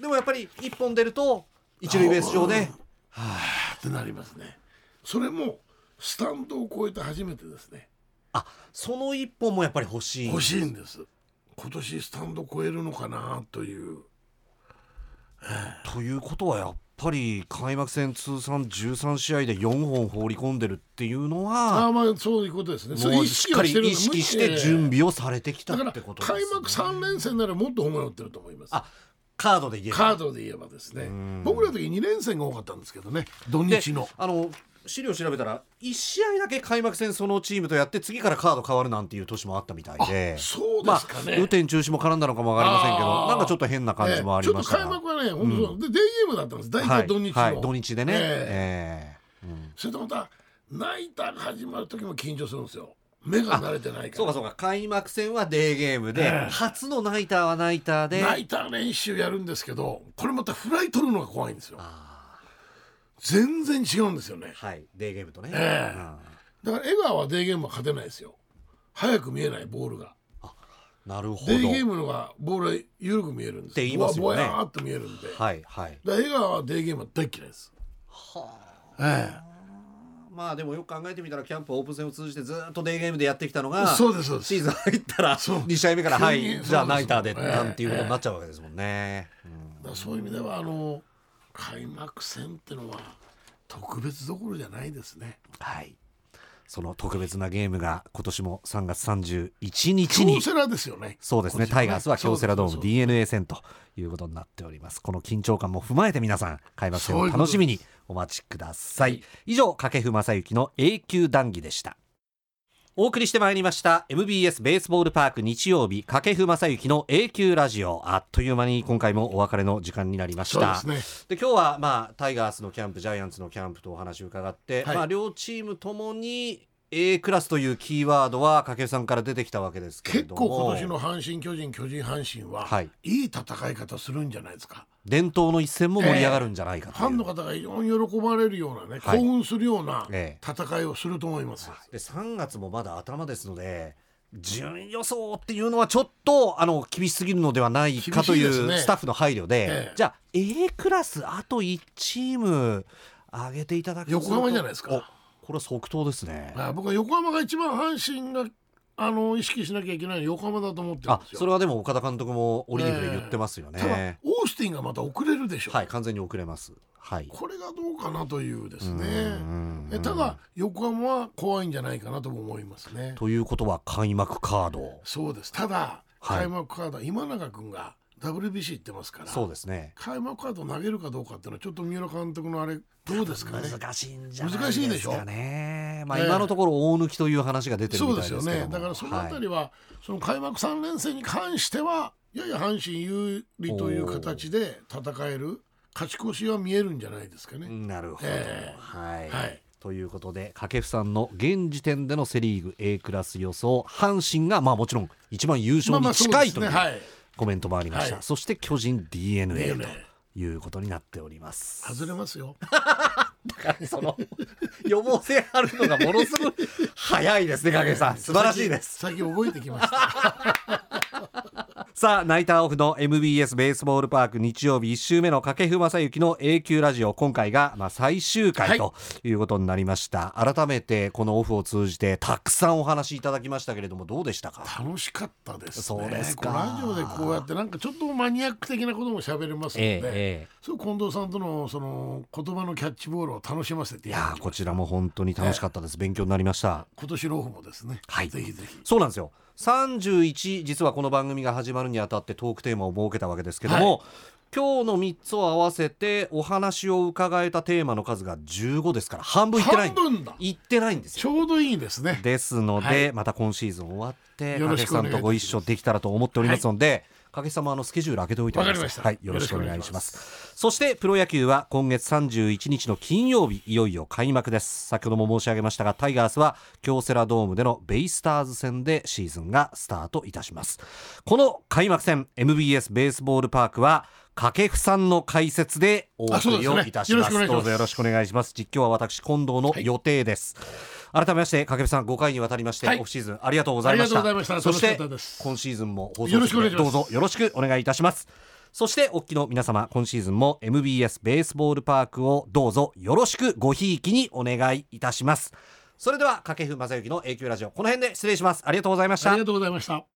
でもやっぱり一本出ると一塁ベース上でってなりますね。それもスタンドを越えて初めてですね。あその一本もやっぱり欲しい。欲しいんです。今年スタンド越えるのかなという。ということはやっぱり開幕戦通算13試合で4本放り込んでるっていうのはああまあそういうことですね。それもう意しっかり識はして。る意識して準備をされてきただからってことですね。開幕3連戦ならもっとホームラン打ってると思います。あカードで言えば。カードで言えばですね。ん。僕らの時2連戦が多かったんですけどね。土日の。あの資料調べたら1試合だけ開幕戦そのチームとやって次からカード変わるなんていう年もあったみたいで。そうまあですかね、雨天中止も絡んだのかもわかりませんけどなんかちょっと変な感じもありましたええちょっと開が幕はね、本当でデーゲームだったんです。大はい。体土日の、はい。土日でね、ええ。ええ。うん。それとまたナイターが始まる時も緊張するんですよ目が慣れてないから。そうかそうか。開幕戦はデーゲームで、ええ。初のナイターはナイターで。ナイター練習やるんですけどこれまたフライ取るのが怖いんですよ。あ全然違うんですよね。ーはい。デーゲームとね、えだから江川はデーゲームは勝てないですよ。早く見えないボールが。なるほど。デーゲームのがボールが緩く見えるんです。って言いますよね。ぼわぼやーっと見えるんで、はいはい。だから江川はデーゲームは大嫌いです。はえまあでもよく考えてみたらキャンプオープン戦を通じてずっとデーゲームでやってきたのがそうですそうです。シーズン入ったらそう。2試合目からはいじゃあナイターでええなんていうことになっちゃうわけですもんね。だからそういう意味ではあの開幕戦ってのは特別どころじゃないですね。はいその特別なゲームが今年も3月31日に京セラですよね。そうですね。タイガースは京セラドームそうです DNA 戦ということになっております。この緊張感も踏まえて皆さん開幕戦を楽しみにお待ちください。以上掛布正幸の永久談義でしたお送りしてまいりました MBS ベースボールパーク日曜日掛布正幸の永久ラジオ。あっという間に今回もお別れの時間になりました。そうですね。で今日はまあタイガースのキャンプジャイアンツのキャンプとお話を伺って、はい。まあ両チームともに A クラスというキーワードは掛布さんから出てきたわけですけれ結ども。構今年の阪神・巨人巨人・阪神は、はい。い、い戦い方するんじゃないですか伝統の一戦も盛り上がるんじゃないかという、ファンの方が非常に喜ばれるようなね、はい。興奮するようなえ戦いをすると思います、で3月もまだ頭ですので順位予想っていうのはちょっとあの厳しすぎるのではないかというスタッフの配慮で、ええ。じゃあ A クラスあと1チーム上げていただくと。横浜じゃないですか。おこれは即答ですね。あ僕は横浜が一番阪神があの意識しなきゃいけないのは横浜だと思ってるんあですよ。それはでも岡田監督もオリーブで言ってますよね、ただオースティンがまた遅れるでしょ、はい完全に遅れます。はい。これがどうかなというですね。うんえただ横浜は怖いんじゃないかなとも思いますね。ということは開幕カード。そうです。ただはい。開幕カードは今永君が WBC 行ってますからそうですね。開幕カード投げるかどうかっていうのはちょっと三浦監督のあれどうですかね？難しいんじゃない難しいでしょ？ですかねまあええ。今のところ大抜きという話が出てるそうでみたいですすけども。よね。だからそのあたはい。りは、その開幕3連戦に関してはやや阪神有利という形で戦える勝ち越しは見えるんじゃないですかね。なるほど、ええ。はい、はいということで掛布さんの現時点でのセ・リーグ A クラス予想。阪神がまあもちろん一番優勝に近いというまあまあそうですねコメントもありました、はい。そして巨人 d n a ということになっております。外れますよ。その予防線あるのがものすごい早いですね掛布さん。素晴らしいです。最近覚えてきました。さあナイターオフの MBS ベースボールパーク日曜日1週目の掛布正幸の A 級ラジオ今回がまあ最終回ということになりました、改めてこのオフを通じてたくさんお話しいただきましたけれどもどうでしたか？楽しかったですね。そうですか。ラジオでこうやってなんかちょっとマニアック的なことも喋れますので、ええええ。そう近藤さんとのその言葉のキャッチボールを楽しませていやーこちらも本当に楽しかったです、勉強になりました。今年のオフもですね。はい。ぜひぜひ。そうなんですよ31実はこの番組が始まるにあたってトークテーマを設けたわけですけども、今日の3つを合わせてお話を伺えたテーマの数が15ですから半分いってない。いってないんですよ。ちょうどいいですね。ですので、はい。また今シーズン終わってよろさんとご一緒できたらと思っておりますので、掛布さんもあのスケジュール開けておいてくださいはい、よろしくお願いします。そしてプロ野球は今月31日の金曜日いよいよ開幕です。先ほども申し上げましたがタイガースは京セラドームでのベイスターズ戦でシーズンがスタートいたします。この開幕戦 MBS ベースボールパークは掛布さんの解説でお送りをいたします。どうぞよろしくお願いします。実況は私近藤の予定です、改めまして掛布さん5回にわたりまして、はい。オフシーズンありがとうございました。そして今シーズンも放送しくお願いします。どうぞよろしくお願いいたします。そしてお聞きの皆様今シーズンも MBS ベースボールパークをどうぞよろしくごひいきにお願いいたします。それでは掛布正幸の A 級ラジオこの辺で失礼します。ありがとうございました。ありがとうございました。